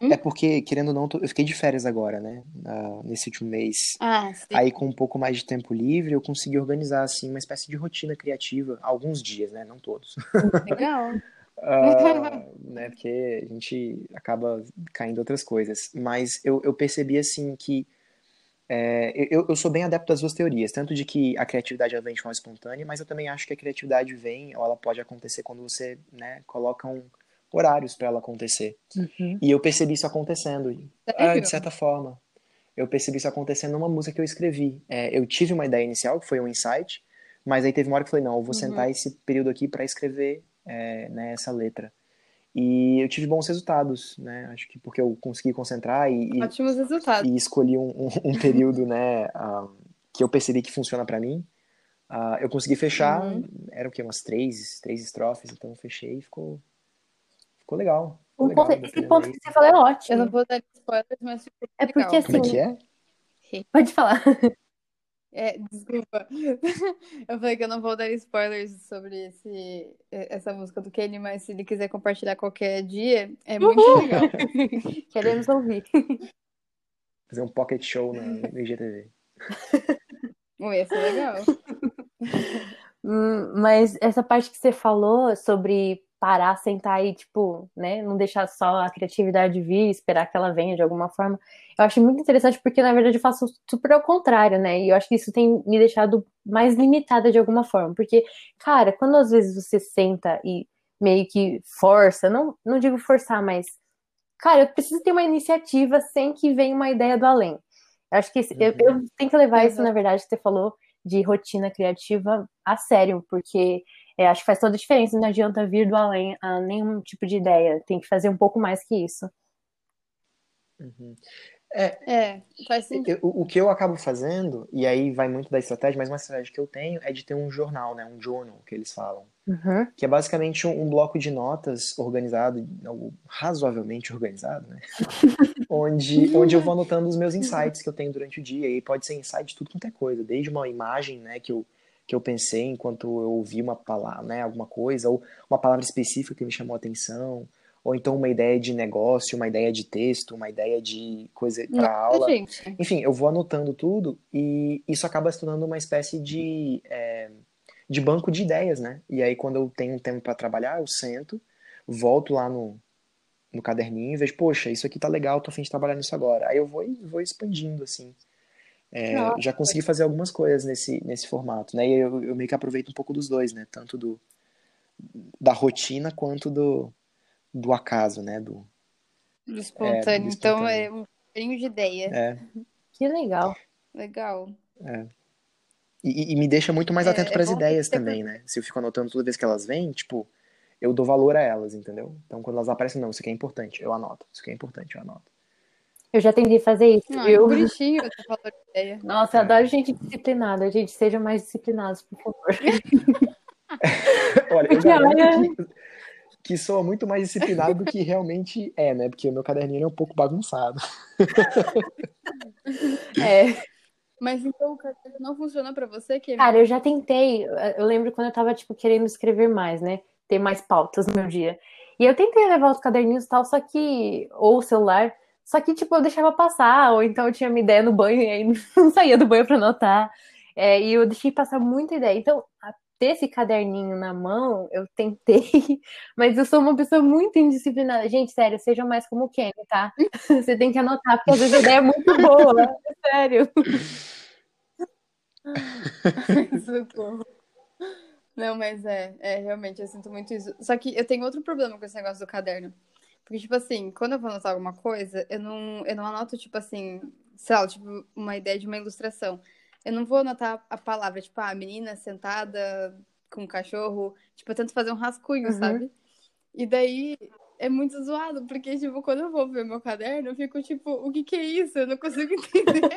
Hum? é porque, querendo ou não, eu fiquei de férias agora, né? Ah, nesse último mês. Ah, sim. Aí, com um pouco mais de tempo livre, eu consegui organizar, assim, uma espécie de rotina criativa. Alguns dias, né? Não todos. Legal. Ah, né? Porque a gente acaba caindo outras coisas. Mas eu, eu percebi, assim, que é, eu, eu sou bem adepto das duas teorias. Tanto de que a criatividade ela vem de forma espontânea, mas eu também acho que a criatividade vem, ou ela pode acontecer quando você, né, coloca um, horários para ela acontecer. E eu percebi isso acontecendo. Ah, de certa forma. Eu percebi isso acontecendo numa música que eu escrevi. É, eu tive uma ideia inicial, que foi um insight, mas aí teve uma hora que eu falei, não, eu vou Uhum. sentar esse período aqui para escrever é, né, essa letra. E eu tive bons resultados, né? Acho que porque eu consegui concentrar e, e, Ótimos resultados. e escolhi um, um, um período, né, ah, que eu percebi que funciona para mim. Ah, eu consegui fechar, Uhum. era o quê? Umas três, três estrofes, então eu fechei e ficou, ficou legal. Ficou Um legal, ponto- esse ponto aí. que você falou é Eu ótimo. não vou dar spoilers, mas ficou É legal. porque Como é assim, que é? pode falar. É, desculpa. Eu falei que eu não vou dar spoilers sobre esse, essa música do Kenny, mas se ele quiser compartilhar qualquer dia, é muito legal. Queremos ouvir. Fazer um pocket show no, no IGTV. Ui, Ia ser legal. Hum, mas essa parte que você falou sobre parar, sentar e, tipo, né, não deixar só a criatividade vir, esperar que ela venha de alguma forma, eu acho muito interessante porque, na verdade, eu faço super ao contrário, né? E eu acho que isso tem me deixado mais limitada de alguma forma. Porque, cara, quando às vezes você senta e meio que força, não, não digo forçar, mas, cara, eu preciso ter uma iniciativa sem que venha uma ideia do além. Eu acho que esse, uhum. eu, eu tenho que levar isso, na verdade, que você falou, de rotina criativa a sério, porque é, acho que faz toda a diferença, não adianta vir do além a nenhum tipo de ideia, tem que fazer um pouco mais que isso. Uhum. É, é, faz sentido. o que eu acabo fazendo, e aí vai muito da estratégia, mas uma estratégia que eu tenho é de ter um jornal, né? Um journal, que eles falam. Uhum. Que é basicamente um, um, bloco de notas organizado, razoavelmente organizado, né? onde, onde eu vou anotando os meus insights que eu tenho durante o dia. E pode ser insight de tudo quanto é coisa, desde uma imagem, né, que eu, que eu pensei enquanto eu ouvi uma palavra, né, alguma coisa, ou uma palavra específica que me chamou a atenção ou então uma ideia de negócio, uma ideia de texto, uma ideia de coisa para aula. Gente. Enfim, eu vou anotando tudo e isso acaba se tornando uma espécie de, é, de banco de ideias, né? E aí quando eu tenho um tempo para trabalhar, eu sento, volto lá no, no caderninho e vejo, poxa, isso aqui tá legal, tô afim de trabalhar nisso agora. Aí eu vou, vou expandindo, assim. É, já consegui fazer algumas coisas nesse, nesse formato, né? E eu, eu meio que aproveito um pouco dos dois, né? Tanto do, da rotina quanto do, do acaso, né? Do, do espontâneo. É, do então é um carinho de ideia. É. Que legal. Legal. É. E, e, me deixa muito mais é, atento para as ideias também, né? Se eu fico anotando toda vez que elas vêm, tipo, eu dou valor a elas, entendeu? Então quando elas aparecem, não, isso aqui é importante, eu anoto. Isso aqui é importante, eu anoto. Eu já tentei fazer isso. Não, eu... é bonitinho essa valor de ideia. Nossa, eu adoro gente disciplinada. Gente, sejam mais disciplinados, por favor. Olha, eu garanto que que soa muito mais disciplinado do que realmente é, né? Porque o meu caderninho é um pouco bagunçado. é. Mas então o caderno não funciona para você, que Cara, eu já tentei. Eu lembro quando eu tava, tipo, querendo escrever mais, né? Ter mais pautas no meu dia. E eu tentei levar os caderninhos e tal, só que. Ou o celular. Só que, tipo, eu deixava passar, ou então eu tinha uma ideia no banho e aí não saía do banho pra anotar. É, e eu deixei passar muita ideia. Então, ter esse caderninho na mão, eu tentei, mas eu sou uma pessoa muito indisciplinada. Gente, sério, sejam mais como o Kenny, tá? Você tem que anotar, porque às vezes a ideia é muito boa, sério. Não, mas é, é, realmente, eu sinto muito isso. Só que eu tenho outro problema com esse negócio do caderno. Porque, tipo assim, quando eu vou anotar alguma coisa, eu não, eu não anoto, tipo assim, sei lá, tipo, uma ideia de uma ilustração. Eu não vou anotar a palavra, tipo, a ah, menina sentada com o cachorro. Tipo, eu tento fazer um rascunho, uhum. sabe? E daí é muito zoado, porque, tipo, quando eu vou ver meu caderno, eu fico, tipo, o que que é isso? Eu não consigo entender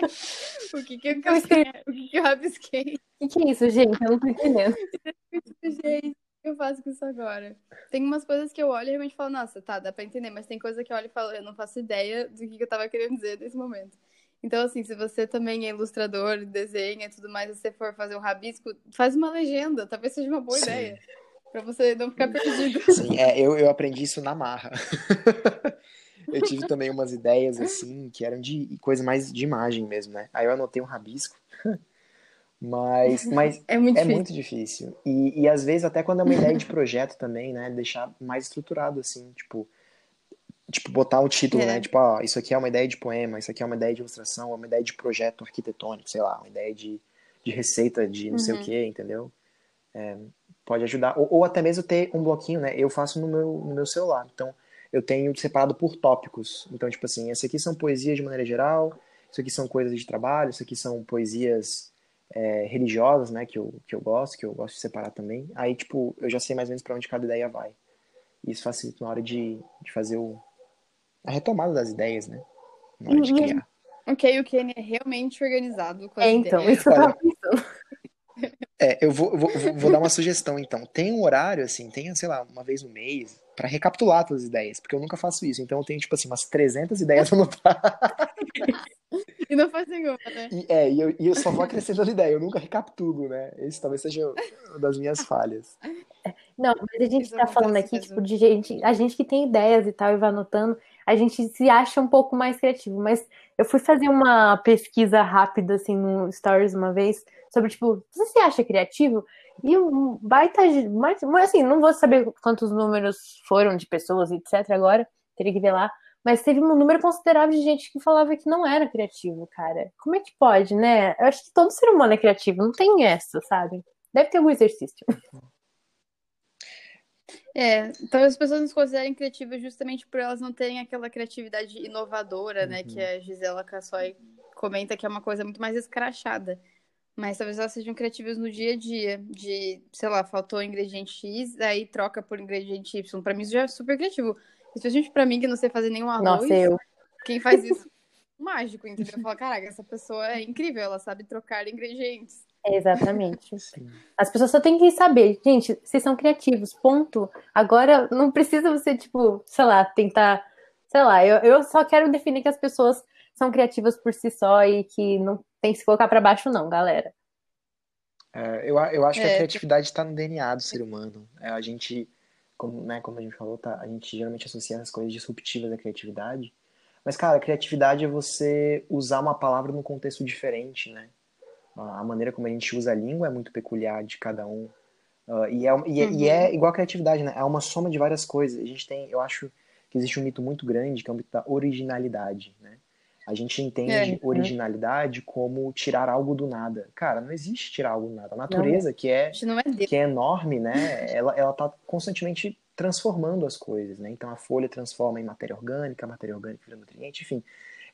o que que eu, o que que eu rabisquei. O que que é isso, gente? Eu não tô entendendo. gente, eu faço com isso agora? Tem umas coisas que eu olho e realmente falo, nossa, tá, dá pra entender, mas tem coisa que eu olho e falo, eu não faço ideia do que, que eu tava querendo dizer nesse momento. Então, assim, se você também é ilustrador, desenha e tudo mais, se você for fazer um rabisco, faz uma legenda, talvez seja uma boa Sim. ideia. Pra você não ficar perdido. Sim, é, eu, eu aprendi isso na marra. eu tive também umas ideias, assim, que eram de coisa mais de imagem mesmo, né? Aí eu anotei um rabisco. Mas, mas é muito é difícil. Muito difícil. E, e às vezes, até quando é uma ideia de projeto também, né? Deixar mais estruturado, assim, tipo, tipo, botar um título, né? é. né? Tipo, ó, isso aqui é uma ideia de poema, isso aqui é uma ideia de ilustração, é uma ideia de projeto arquitetônico, sei lá, uma ideia de, de receita de não uhum. sei o uhum. que, entendeu? É, pode ajudar. Ou, ou, até mesmo ter um bloquinho, né? Eu faço no meu, no meu celular. Então, eu tenho separado por tópicos. Então, tipo assim, esse aqui são poesias de maneira geral, isso aqui são coisas de trabalho, isso aqui são poesias é, religiosas, né? Que eu, que eu gosto, que eu gosto de separar também. Aí, tipo, eu já sei mais ou menos para onde cada ideia vai. Isso facilita na hora de, de fazer o, a retomada das ideias, né? Na hora de uhum. criar. Ok, o Kenny é realmente organizado com as é, então, ideias. isso eu pensando. É, eu vou, vou, vou, dar uma sugestão, então. Tem um horário, assim, tem, sei lá, uma vez no mês, para recapitular todas as ideias, porque eu nunca faço isso. Então eu tenho, tipo assim, umas 300 ideias anotadas. E não faz nenhuma, né? E, é, e eu, e eu só vou acrescentando ideia, eu nunca recapitulo, né? Esse talvez seja uma das minhas falhas. Não, mas a gente Isso tá falando aqui, mesmo. tipo, de gente, a gente que tem ideias e tal, e vai anotando, a gente se acha um pouco mais criativo. Mas eu fui fazer uma pesquisa rápida, assim, no Stories uma vez, sobre, tipo, você se acha criativo? E um baita. Mas, mas assim, não vou saber quantos números foram de pessoas, etc. agora, teria que ver lá. Mas teve um número considerável de gente que falava que não era criativo, cara. Como é que pode, né? Eu acho que todo ser humano é criativo, não tem essa, sabe? Deve ter algum exercício. É, então as pessoas nos consideram criativas justamente por elas não terem aquela criatividade inovadora, né? Que uhum. a Gisela Cassoy comenta que é uma coisa muito mais escrachada. Mas talvez elas sejam criativas no dia a dia, de, sei lá, faltou ingrediente X, aí troca por ingrediente Y. Pra mim isso já é super criativo. Especialmente pra mim, que não sei fazer nenhum arroz. Nossa, eu. Quem faz isso, mágico, entendeu? Fala, caraca, essa pessoa é incrível, ela sabe trocar ingredientes. Exatamente. Sim. As pessoas só têm que saber, gente, vocês são criativos, ponto. Agora não precisa você, tipo, sei lá, tentar. Sei lá, eu, eu só quero definir que as pessoas são criativas por si só e que não tem que se colocar para baixo, não, galera. É, eu, eu acho que a é, criatividade está no DNA do ser humano. É, a gente, como, né, como a gente falou, tá, a gente geralmente associa as coisas disruptivas à criatividade. Mas, cara, a criatividade é você usar uma palavra num contexto diferente, né? A maneira como a gente usa a língua é muito peculiar de cada um. Uh, e, é, e, é, uhum. e é igual a criatividade, né? É uma soma de várias coisas. A gente tem, eu acho que existe um mito muito grande, que é o mito da originalidade, né? A gente entende é, é. originalidade como tirar algo do nada. Cara, não existe tirar algo do nada. A natureza, não, que é, é que é enorme, né? Ela, ela tá constantemente transformando as coisas, né? Então a folha transforma em matéria orgânica, a matéria orgânica vira nutriente, enfim.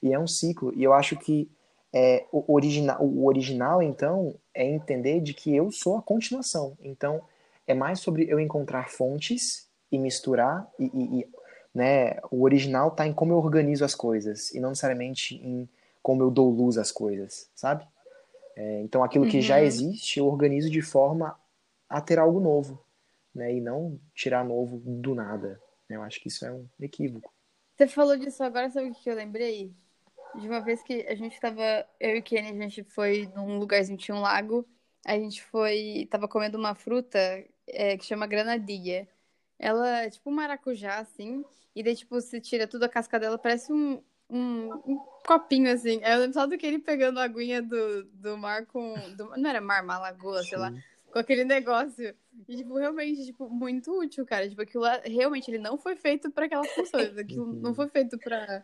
E é um ciclo. E eu acho que é, o, original, o original, então, é entender de que eu sou a continuação. Então, é mais sobre eu encontrar fontes e misturar e, e, e né, o original está em como eu organizo as coisas e não necessariamente em como eu dou luz às coisas, sabe? É, então aquilo que uhum. já existe eu organizo de forma a ter algo novo, né, e não tirar novo do nada. Eu acho que isso é um equívoco. Você falou disso agora, sabe o que eu lembrei? De uma vez que a gente tava, eu e Kenny, a gente foi num lugarzinho, tinha um lago, a gente foi, tava comendo uma fruta é, que chama granadilha. Ela é tipo um maracujá, assim, e daí, tipo, você tira tudo a casca dela, parece um, um, um copinho, assim. Eu lembro só do que ele pegando a aguinha do, do mar com. Do, não era mar, uma lagoa, sei lá. Com aquele negócio. E, tipo, realmente, tipo, muito útil, cara. Tipo, aquilo lá, realmente, ele não foi feito para aquelas funções. Aquilo não foi feito para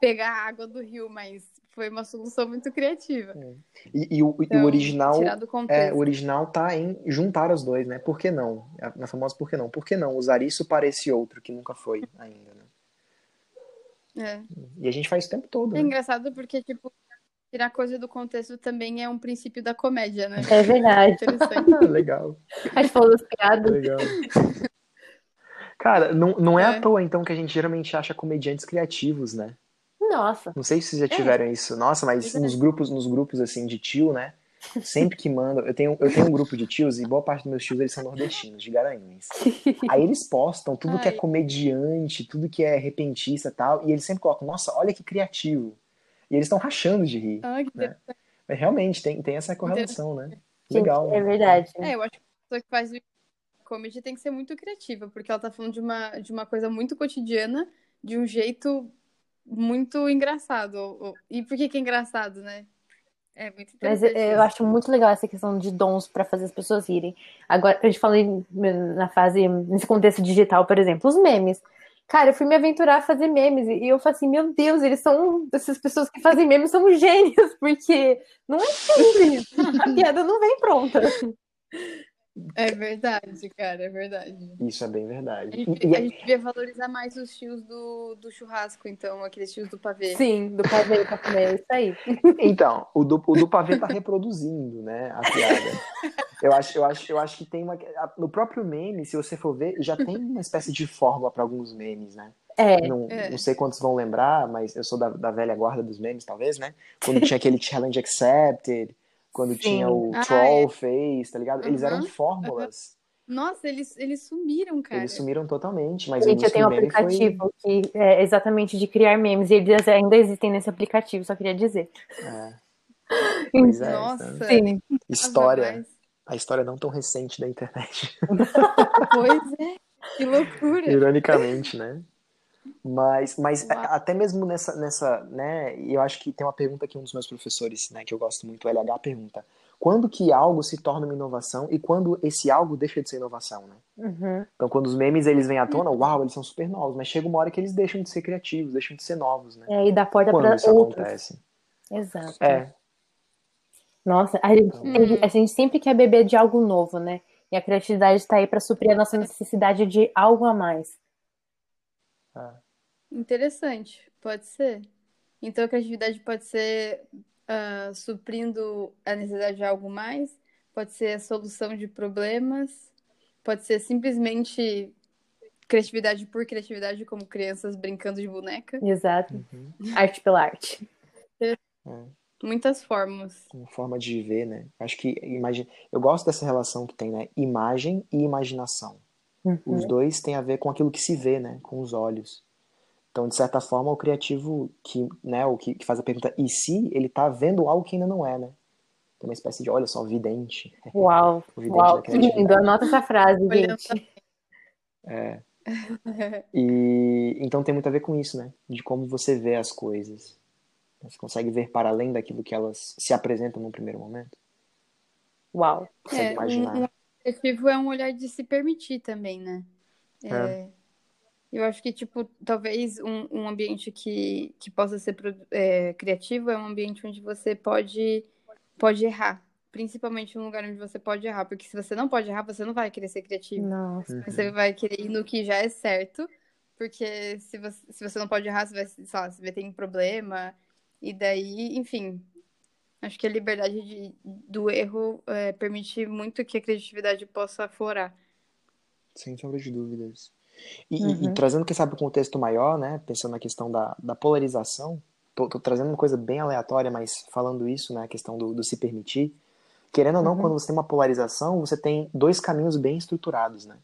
pegar a água do rio, mas foi uma solução muito criativa. É. E, e, o, então, e, o, original. É, o original tá em juntar os dois, né? Por que não? Na famosa por que não? Por que não usar isso para esse outro que nunca foi ainda, né? É. E a gente faz o tempo todo. É né? engraçado porque, tipo, tirar coisa do contexto também é um princípio da comédia, né? É verdade. Interessante. ah, legal. A gente falou das piadas. Legal. Cara, não, não é, é à toa, então, que a gente geralmente acha comediantes criativos, né? Nossa. Não sei se vocês já é. tiveram é. isso. Nossa, mas nos grupos, nos grupos assim de tio, né? Sempre que mandam, eu tenho, eu tenho um grupo de tios e boa parte dos meus tios eles são nordestinos, de Garanhuns. Aí eles postam tudo Ai. que é comediante, tudo que é repentista e tal, e eles sempre colocam, nossa, olha que criativo. E eles estão rachando de rir. Ai, né? Mas realmente tem, tem essa correlação, né? Legal. É verdade. É, eu acho que a pessoa que faz comedy tem que ser muito criativa, porque ela tá falando de uma, de uma coisa muito cotidiana, de um jeito muito engraçado. E por que, que é engraçado, né? É muito Mas eu acho muito legal essa questão de dons para fazer as pessoas irem. Agora, a gente falou na fase, nesse contexto digital, por exemplo, os memes. Cara, eu fui me aventurar a fazer memes e eu falei assim, meu Deus, eles são. Essas pessoas que fazem memes são gênios, porque não é simples. a piada não vem pronta. É verdade, cara, é verdade. Isso é bem verdade. A gente, e, a gente devia valorizar mais os tios do, do churrasco, então, aqueles tios do pavê. Sim, do pavê pra comer, é isso aí. Então, o do, o do pavê tá reproduzindo, né, a piada. Eu acho, eu acho, eu acho que tem uma. No próprio meme, se você for ver, já tem uma espécie de fórmula para alguns memes, né? É, não, é. não sei quantos vão lembrar, mas eu sou da, da velha guarda dos memes, talvez, né? Quando tinha aquele challenge accepted, quando Sim. tinha o ah, Troll é. Face, tá ligado? Uhum. Eles eram fórmulas. Uhum. Nossa, eles, eles sumiram, cara. Eles sumiram totalmente, mas Gente, eu tenho um aplicativo foi... que é exatamente de criar memes, e eles ainda existem nesse aplicativo, só queria dizer. É. Pois é, Nossa, então. Sim. História. a história não tão recente da internet. pois é, que loucura. Ironicamente, né? Mas, mas até mesmo nessa, nessa, né? Eu acho que tem uma pergunta que um dos meus professores, né, que eu gosto muito, o LH, pergunta: quando que algo se torna uma inovação e quando esse algo deixa de ser inovação, né? Uhum. Então, quando os memes eles vêm à tona, uau, eles são super novos, mas chega uma hora que eles deixam de ser criativos, deixam de ser novos, né? É, e dá porta quando para isso outros. acontece. Exato. É, Nossa, a gente, Então. a gente sempre quer beber de algo novo, né? E a criatividade está aí para suprir a nossa necessidade de algo a mais. Interessante, pode ser. Então a criatividade pode ser ah, suprindo a necessidade de algo mais, pode ser a solução de problemas, pode ser simplesmente criatividade por criatividade, como crianças brincando de boneca. Exato. Uhum. Arte pela arte. é. Muitas formas. uma forma de viver, né? Acho que imagina, eu gosto dessa relação que tem, né? Imagem e imaginação. Uhum. Os dois têm a ver com aquilo que se vê, né? Com os olhos. Então, de certa forma, o criativo que, né, o que, que faz a pergunta e se ele tá vendo algo que ainda não é, né? Tem uma espécie de, olha só, vidente. Uau, O vidente uau, que lindo. Anota essa frase, gente. É. E então tem muito a ver com isso, né? De como você vê as coisas. Você consegue ver para além daquilo que elas se apresentam no primeiro momento? Uau. Consegue É, um, imaginar? um criativo é um olhar de se permitir também, né? É, Eu acho que, tipo, talvez um, um ambiente que, que possa ser é, criativo é um ambiente onde você pode, pode errar. Principalmente um lugar onde você pode errar. Porque se você não pode errar, você não vai querer ser criativo. Nossa. Uhum. Você vai querer ir no que já é certo. Porque se você, se você não pode errar, você vai, sei lá, você vai ter um problema. E daí, enfim. Acho que a liberdade de- do erro é, permite muito que a criatividade possa aflorar. Sem sombra de dúvidas. E, e- e Uhum. trazendo, quem sabe, o contexto maior, né? Pensando na questão da, da polarização, tô, tô trazendo uma coisa bem aleatória, mas falando isso, né? A questão do, do se permitir. Querendo ou não, Uhum. quando você tem uma polarização, você tem dois caminhos bem estruturados, né?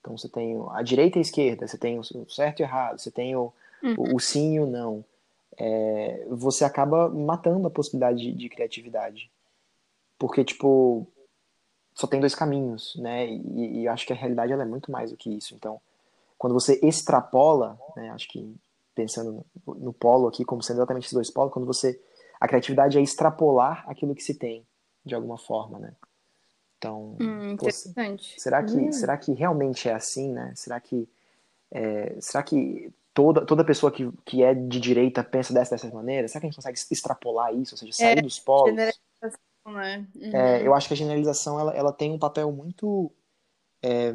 Então você tem a direita e a esquerda, você tem o certo e o errado, você tem o, o, o sim e o não. É, você acaba matando a possibilidade de, de criatividade. Porque, tipo, só tem dois caminhos, né? E, e eu acho que a realidade ela é muito mais do que isso. Então, quando você extrapola, né? Acho que pensando no, no polo aqui como sendo exatamente esses dois polos, quando você a criatividade é extrapolar aquilo que se tem de alguma forma, né? Então, Hum, pô, interessante. será que Hum. será que realmente é assim, né? Será que é, será que toda toda pessoa que, que é de direita pensa dessa dessa maneira? Será que a gente consegue extrapolar isso, ou seja, sair É, dos polos? generalização, né? Uhum. É, eu acho que a generalização ela, ela tem um papel muito é,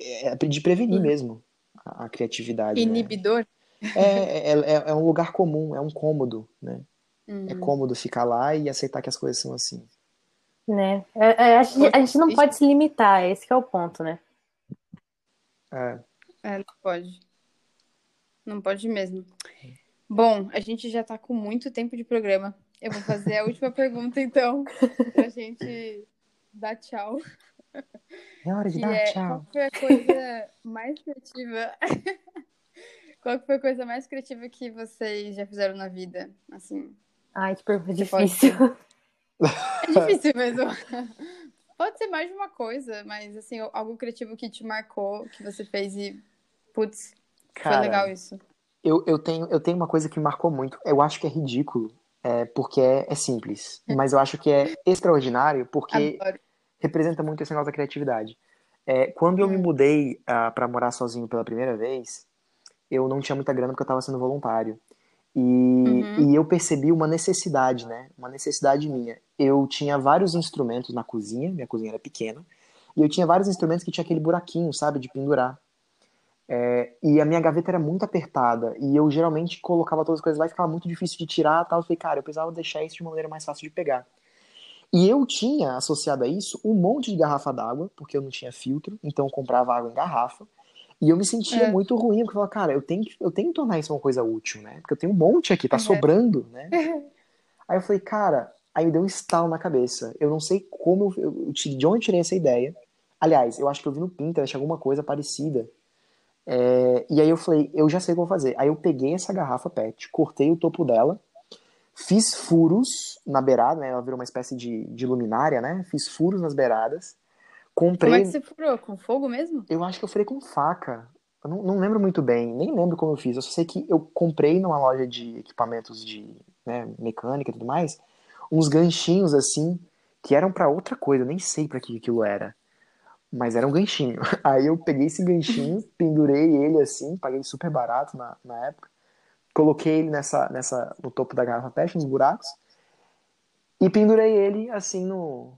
é, de prevenir mesmo a, a criatividade. né? Inibidor? É, é, é, é um lugar comum, é um cômodo, né? Hum. É cômodo ficar lá e aceitar que as coisas são assim. Né? É, é, a, gente, a gente não pode se limitar, esse que é o ponto, né? É, É, não pode. Não pode mesmo. Bom, a gente já tá com muito tempo de programa. Eu vou fazer a última pergunta, então, pra gente dar tchau. É hora de Que dar é, tchau. qual foi a coisa mais criativa? Qual que foi a coisa mais criativa que vocês já fizeram na vida? Assim, Ai, que pergunta Você pode difícil. é difícil mesmo. Pode ser mais de uma coisa, mas assim, algo criativo que te marcou, que você fez e, putz, foi Cara, legal isso. eu, eu, tenho, eu tenho uma coisa que marcou muito. Eu acho que é ridículo, é, porque é, é simples. Mas eu acho que é extraordinário, porque Adoro. Representa muito esse negócio da criatividade. É, quando eu me Hum. mudei ah, pra morar sozinho pela primeira vez, eu não tinha muita grana porque eu tava sendo voluntário. E, Uhum. e eu percebi uma necessidade, né? Uma necessidade minha. Eu tinha vários instrumentos na cozinha, minha cozinha era pequena, e eu tinha vários instrumentos que tinha aquele buraquinho, sabe, de pendurar. É, e a minha gaveta era muito apertada, e eu geralmente colocava todas as coisas lá e ficava muito difícil de tirar tal. Eu falei, cara, eu precisava deixar isso de uma maneira mais fácil de pegar. E eu tinha associado a isso um monte de garrafa d'água, porque eu não tinha filtro, então eu comprava água em garrafa. E eu me sentia É. muito ruim, porque eu falava, cara, eu tenho, que, eu tenho que tornar isso uma coisa útil, né? Porque eu tenho um monte aqui, tá Uhum. sobrando, né? Aí eu falei, cara, aí me deu um estalo na cabeça. Eu não sei como, eu, de onde eu tirei essa ideia. Aliás, eu acho que eu vi no Pinterest alguma coisa parecida. É, e aí eu falei, eu já sei o que eu vou fazer. Aí eu peguei essa garrafa PET, cortei o topo dela, Fiz furos na beirada, né? Ela virou uma espécie de, de luminária, né? Fiz furos nas beiradas. Comprei. Como é que você furou? Com fogo mesmo? Eu acho que eu furei com faca. Eu não, não lembro muito bem, nem lembro como eu fiz. Eu só sei que eu comprei numa loja de equipamentos de né, mecânica e tudo mais, uns ganchinhos assim, que eram para outra coisa, eu nem sei para que aquilo era. Mas era um ganchinho. Aí eu peguei esse ganchinho, pendurei ele assim, paguei super barato na, na época coloquei ele nessa, nessa, no topo da garrafa pet, nos buracos, e pendurei ele assim no,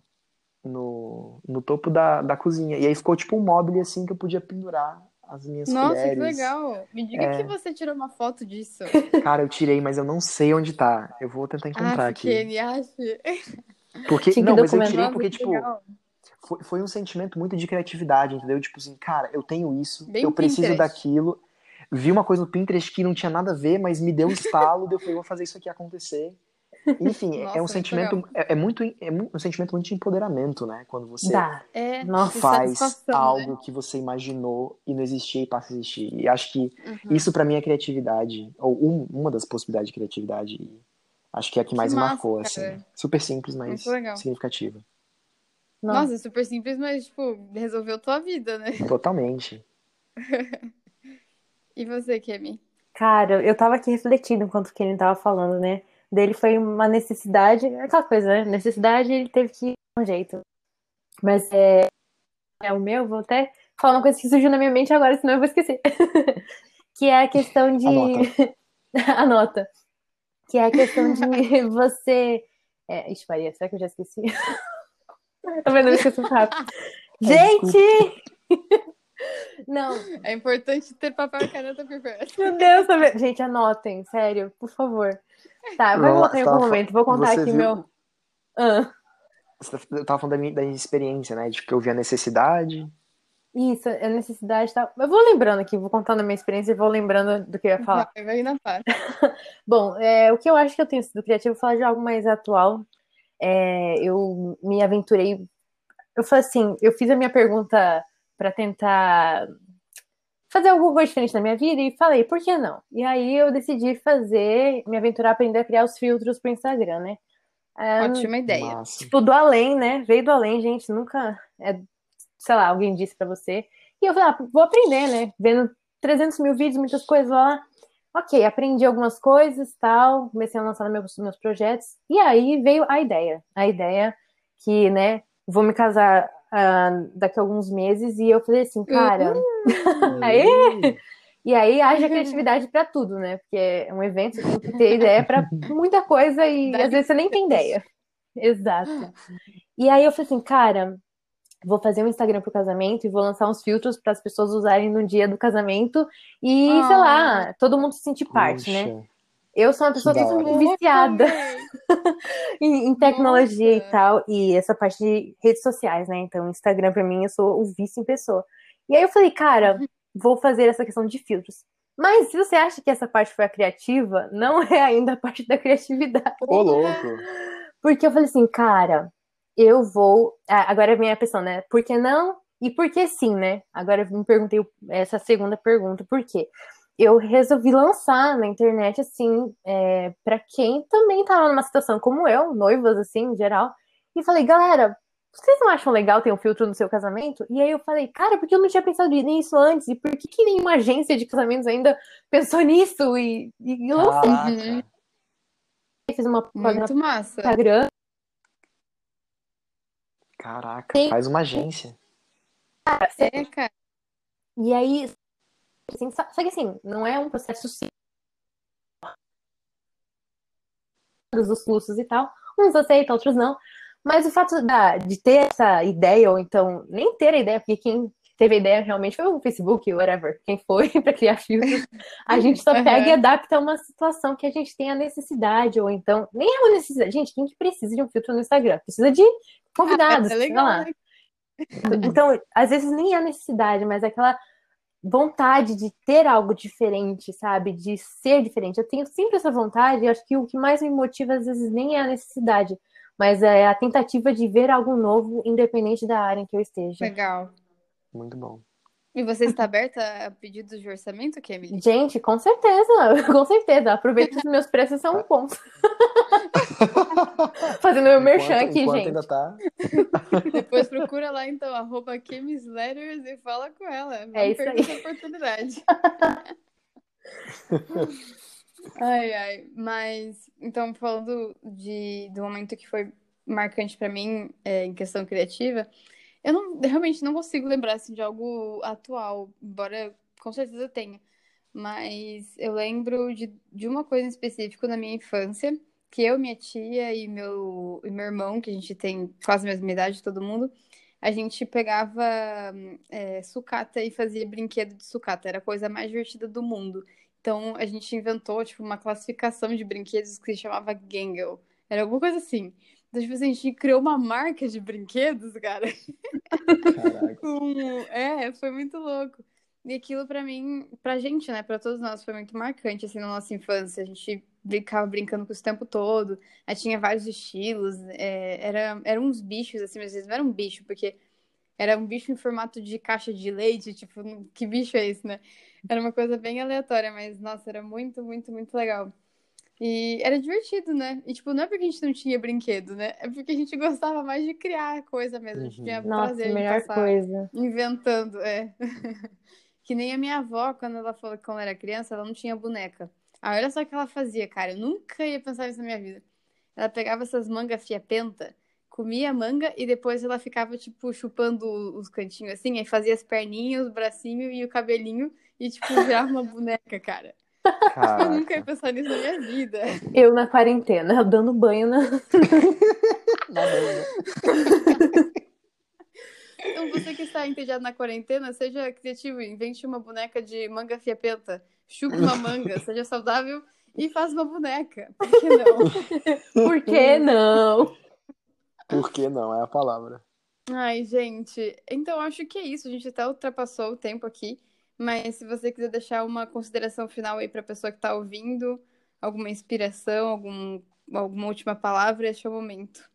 no, no topo da, da cozinha. E aí ficou tipo um móvel assim que eu podia pendurar as minhas Nossa, colheres. que legal. Me diga É. que você tirou uma foto disso. Cara, eu tirei, mas eu não sei onde tá. Eu vou tentar encontrar ah, aqui. que ele acha. Porque, Tinha que não, mas eu tirei Nossa, porque, que tipo, legal. foi, foi um sentimento muito de criatividade, entendeu? Tipo assim, cara, eu tenho isso, Bem eu preciso Pinterest. daquilo. Vi uma coisa no Pinterest que não tinha nada a ver, mas me deu um estalo, eu falei, vou fazer isso aqui acontecer. Enfim, é- Nossa, é um muito sentimento, é, é muito, é um sentimento muito de empoderamento, né? Quando você Dá. É, faz satisfação, algo né? que você imaginou e não existia e passa a existir. E acho que Uhum. isso pra mim é criatividade, ou um- uma das possibilidades de criatividade. E acho que é a que Que mais massa, marcou, cara. assim. Super simples, mas significativa. Nossa. Nossa, super simples, mas, tipo, resolveu tua vida, né? Totalmente. E você, Kemi? Cara, eu tava aqui refletindo enquanto o Kenny tava falando, né? Dele foi uma necessidade, aquela coisa, né? Necessidade, ele teve que ir de um jeito. Mas é, é o meu, vou até falar uma coisa que surgiu na minha mente agora, senão eu vou esquecer. que é a questão de. Anota. Anota. Que é a questão de você. É... Ixi, Maria, será que eu já esqueci? Tá vendo? Eu esqueci rápido. Gente! Não, É importante ter papel e caneta por perto. meu Deus, tá? Gente, anotem, sério, por favor. Tá, vai voltar em algum momento. Vou contar você aqui viu- meu. Ah, Você tá- Eu tava falando da minha, da minha experiência, né? De que eu vi a necessidade. isso, a necessidade tá. Eu vou lembrando aqui, vou contando a minha experiência e vou lembrando do que eu ia falar. Vai, vai na paz. Bom, é, o que eu acho que eu tenho sido criativo, vou falar de algo mais atual. É, eu me aventurei. Eu falei assim, eu fiz a minha pergunta para tentar fazer alguma coisa diferente na minha vida e falei, por que não? E aí eu decidi fazer, me aventurar, aprender a criar os filtros pro Instagram, né? É, Ótima ideia. Massa. tipo, do além, né? Veio do além, gente. Nunca, é, sei lá, alguém disse pra você. E eu falei, ah, vou aprender, né? Vendo 300 mil vídeos, muitas coisas lá. Ok, aprendi algumas coisas tal. Comecei a lançar meus, meus projetos. E aí veio a ideia. A ideia que, né? Vou me casar ah, daqui a alguns meses. E eu falei assim, cara. Aê! E aí haja criatividade pra tudo, né? Porque é um evento, você tem que ter ideia pra muita coisa e Dá às vezes você nem tem ideia. Exato. E aí eu falei assim, cara, vou fazer um Instagram pro casamento e vou lançar uns filtros para as pessoas usarem no dia do casamento e, sei Ah. lá, todo mundo se sentir parte, né? Eu sou uma pessoa hora. viciada em, em tecnologia Nossa. e tal, e essa parte de redes sociais, né? Então, Instagram pra mim, eu sou o vício em pessoa. E aí eu falei, cara, vou fazer essa questão de filtros. Mas se você acha que essa parte foi a criativa, não é ainda a parte da criatividade. Ô, louco. Porque eu falei assim, cara, eu vou. Ah, agora vem a questão, né? Por que não? E por que sim, né? Agora eu me perguntei essa segunda pergunta, por quê? Eu resolvi lançar na internet, assim, é, para quem também tava numa situação como eu, noivas, assim, em geral, e falei, galera, vocês não acham legal ter um filtro no seu casamento? E aí eu falei, cara, por que eu não tinha pensado nisso antes? E por que, que nenhuma agência de casamentos ainda pensou nisso? E, e eu lancei, Uhum. Fiz uma Muito no massa. Instagram, Caraca, faz uma agência. É, cara. E aí, assim, só, só que assim, não é um processo simples. Os fluxos e tal. Uns aceitam, outros não. Mas o fato da, de ter essa ideia, ou então nem ter a ideia, porque quem teve a ideia realmente foi o Facebook, whatever, quem foi para criar filtros, a gente só pega e adapta a uma situação que a gente tem a necessidade, ou então, nem é uma necessidade. Gente, quem que precisa de um filtro no Instagram? Precisa de convidados, é sei legal, lá. né? Então, às vezes nem é necessidade, mas é aquela vontade de ter algo diferente, sabe? De ser diferente. Eu tenho sempre essa vontade, e acho que o que mais me motiva às vezes nem é a necessidade, mas é a tentativa de ver algo novo, independente da área em que eu esteja. Legal. Muito bom. E você está aberta a pedidos de orçamento, Kemi? Gente, com certeza, com certeza. Aproveita que os meus preços são bons. Fazendo meu merchan Enquanto- aqui, enquanto gente. ainda tá. Depois procura lá, então, arroba Letters e fala com ela. Não É isso perca aí. essa oportunidade. ai, ai. Mas, então, falando de, do momento que foi marcante pra mim é, em questão criativa, eu não, realmente não consigo lembrar assim, de algo atual, embora com certeza tenha. Mas eu lembro de, de uma coisa em específico na minha infância, que eu, minha tia e meu, e meu irmão, que a gente tem quase a mesma idade, todo mundo, a gente pegava é, sucata e fazia brinquedo de sucata. Era a coisa mais divertida do mundo. Então a gente inventou tipo, uma classificação de brinquedos que se chamava Gangle. Era alguma coisa assim. Então, tipo assim, a gente criou uma marca de brinquedos, cara. Caraca. É, foi muito louco. E aquilo pra mim, pra gente, né, pra todos nós, foi muito marcante, assim, na nossa infância. A gente ficava brincando com isso o tempo todo. Aí tinha vários estilos. é, era, eram uns bichos, assim, mas eles não eram um bicho, porque era um bicho em formato de caixa de leite, tipo, que bicho é esse, né? Era uma coisa bem aleatória, mas, nossa, era muito, muito, muito legal. E era divertido, né? E, tipo, não é porque a gente não tinha brinquedo, né? É porque a gente gostava mais de criar coisa mesmo. A gente Uhum. tinha Nossa, prazer em melhor passar coisa. inventando, é. Que nem a minha avó, quando ela falou que quando era criança, ela não tinha boneca. Aí olha só o que ela fazia, cara. Eu nunca ia pensar isso na minha vida. Ela pegava essas mangas fiapenta, comia a manga e depois ela ficava, tipo, chupando os cantinhos assim, aí fazia as perninhas, os bracinhos e o cabelinho e, tipo, virava uma boneca, cara. Eu nunca ia Caraca. pensar nisso na minha vida. Eu na quarentena, dando banho na. Na. Então, você que está entediado na quarentena, seja criativo, invente uma boneca de manga fiapenta, chupe uma manga, seja saudável e faça uma boneca. Por que não? Por que não? Por que não? É a palavra. Ai, gente, então acho que é isso. A gente até ultrapassou o tempo aqui, mas se você quiser deixar uma consideração final aí para a pessoa que está ouvindo, alguma inspiração, algum, alguma última palavra, este é o momento.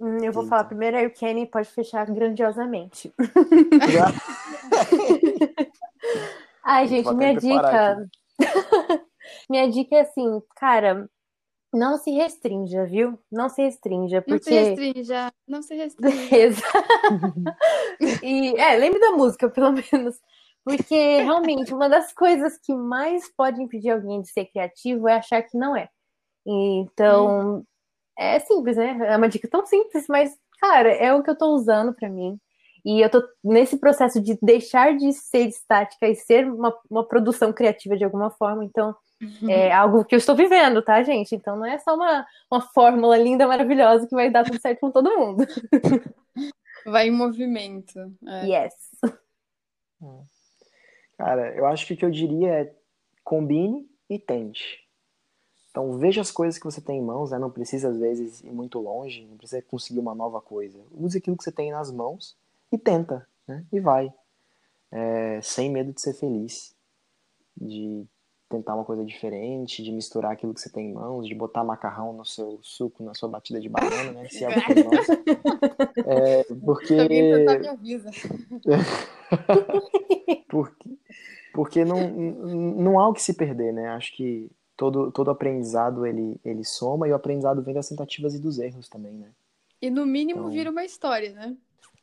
Hum, eu vou Eita. falar primeiro, aí o Kenny pode fechar grandiosamente. Ai, gente, minha dica. minha dica é assim, cara, não se restrinja, viu? Não se restrinja, Não se porque. restrinja, não se restrinja. E, é, lembre da música, pelo menos. Porque, realmente, uma das coisas que mais pode impedir alguém de ser criativo é achar que não é. Então, é simples, né? É uma dica tão simples, mas, cara, é o que eu tô usando pra mim. E eu tô nesse processo de deixar de ser estática e ser uma, uma produção criativa de alguma forma. Então, é algo que eu estou vivendo, tá, gente? Então, não é só uma, uma fórmula linda, maravilhosa que vai dar tudo certo com todo mundo. Vai em movimento. É. Yes. Cara, eu acho que o que eu diria é combine e tente. Então veja as coisas que você tem em mãos, né? Não precisa às vezes ir muito longe, não precisa conseguir uma nova coisa. Use aquilo que você tem nas mãos e tenta, né? E vai. É, sem medo de ser feliz, de tentar uma coisa diferente, de misturar aquilo que você tem em mãos, de botar macarrão no seu suco, na sua batida de banana, né? Se é o que mãos. É, porque me avisa. porque, porque não, não há o que se perder, né? Acho que todo, todo aprendizado ele, ele soma e o aprendizado vem das tentativas e dos erros também, né? E no mínimo Então- vira uma história, né?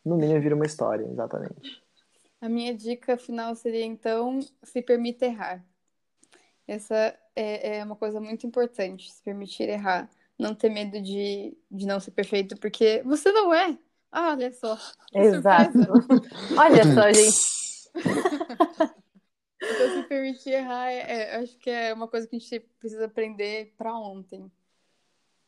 No mínimo vira uma história, exatamente. A minha dica final seria, então, se permita errar. Essa é, é uma coisa muito importante, se permitir errar. Não ter medo de, de não ser perfeito, porque você não é. Ah, olha só. Exato. Olha só, gente. Então, se permitir errar, é, é- acho que é uma coisa que a gente precisa aprender para ontem.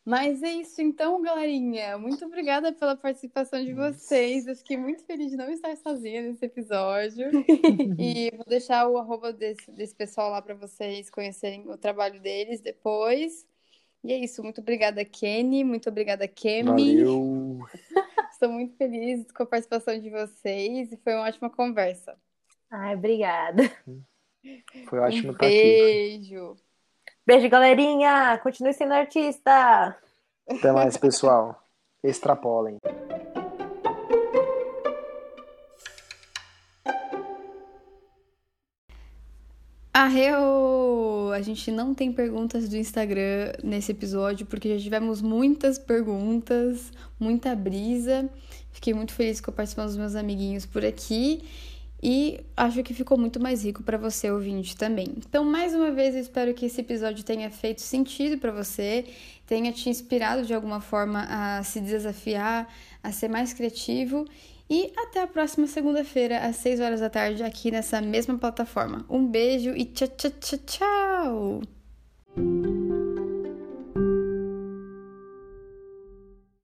Mas é isso então, galerinha. Muito obrigada pela participação de vocês. Eu fiquei muito feliz de não estar sozinha nesse episódio. E vou deixar o arroba desse, desse pessoal lá para vocês conhecerem o trabalho deles depois. E é isso. Muito obrigada, Kenny. Muito obrigada, Kemi. Valeu! Estou muito feliz com a participação de vocês e foi uma ótima conversa. Ai, obrigada. Foi ótimo um estar aqui. beijo. Beijo, galerinha. Continue sendo artista. Até mais, pessoal. Extrapolem. Arreu! A gente não tem perguntas do Instagram nesse episódio, porque já tivemos muitas perguntas, muita brisa. Fiquei muito feliz com a participação dos meus amiguinhos por aqui. E acho que ficou muito mais rico para você ouvinte também. Então, mais uma vez, eu espero que esse episódio tenha feito sentido para você, tenha te inspirado de alguma forma a se desafiar, a ser mais criativo e até a próxima segunda-feira, às 6 horas da tarde, aqui nessa mesma plataforma. Um beijo e tchau, tchau, tchau, tchau!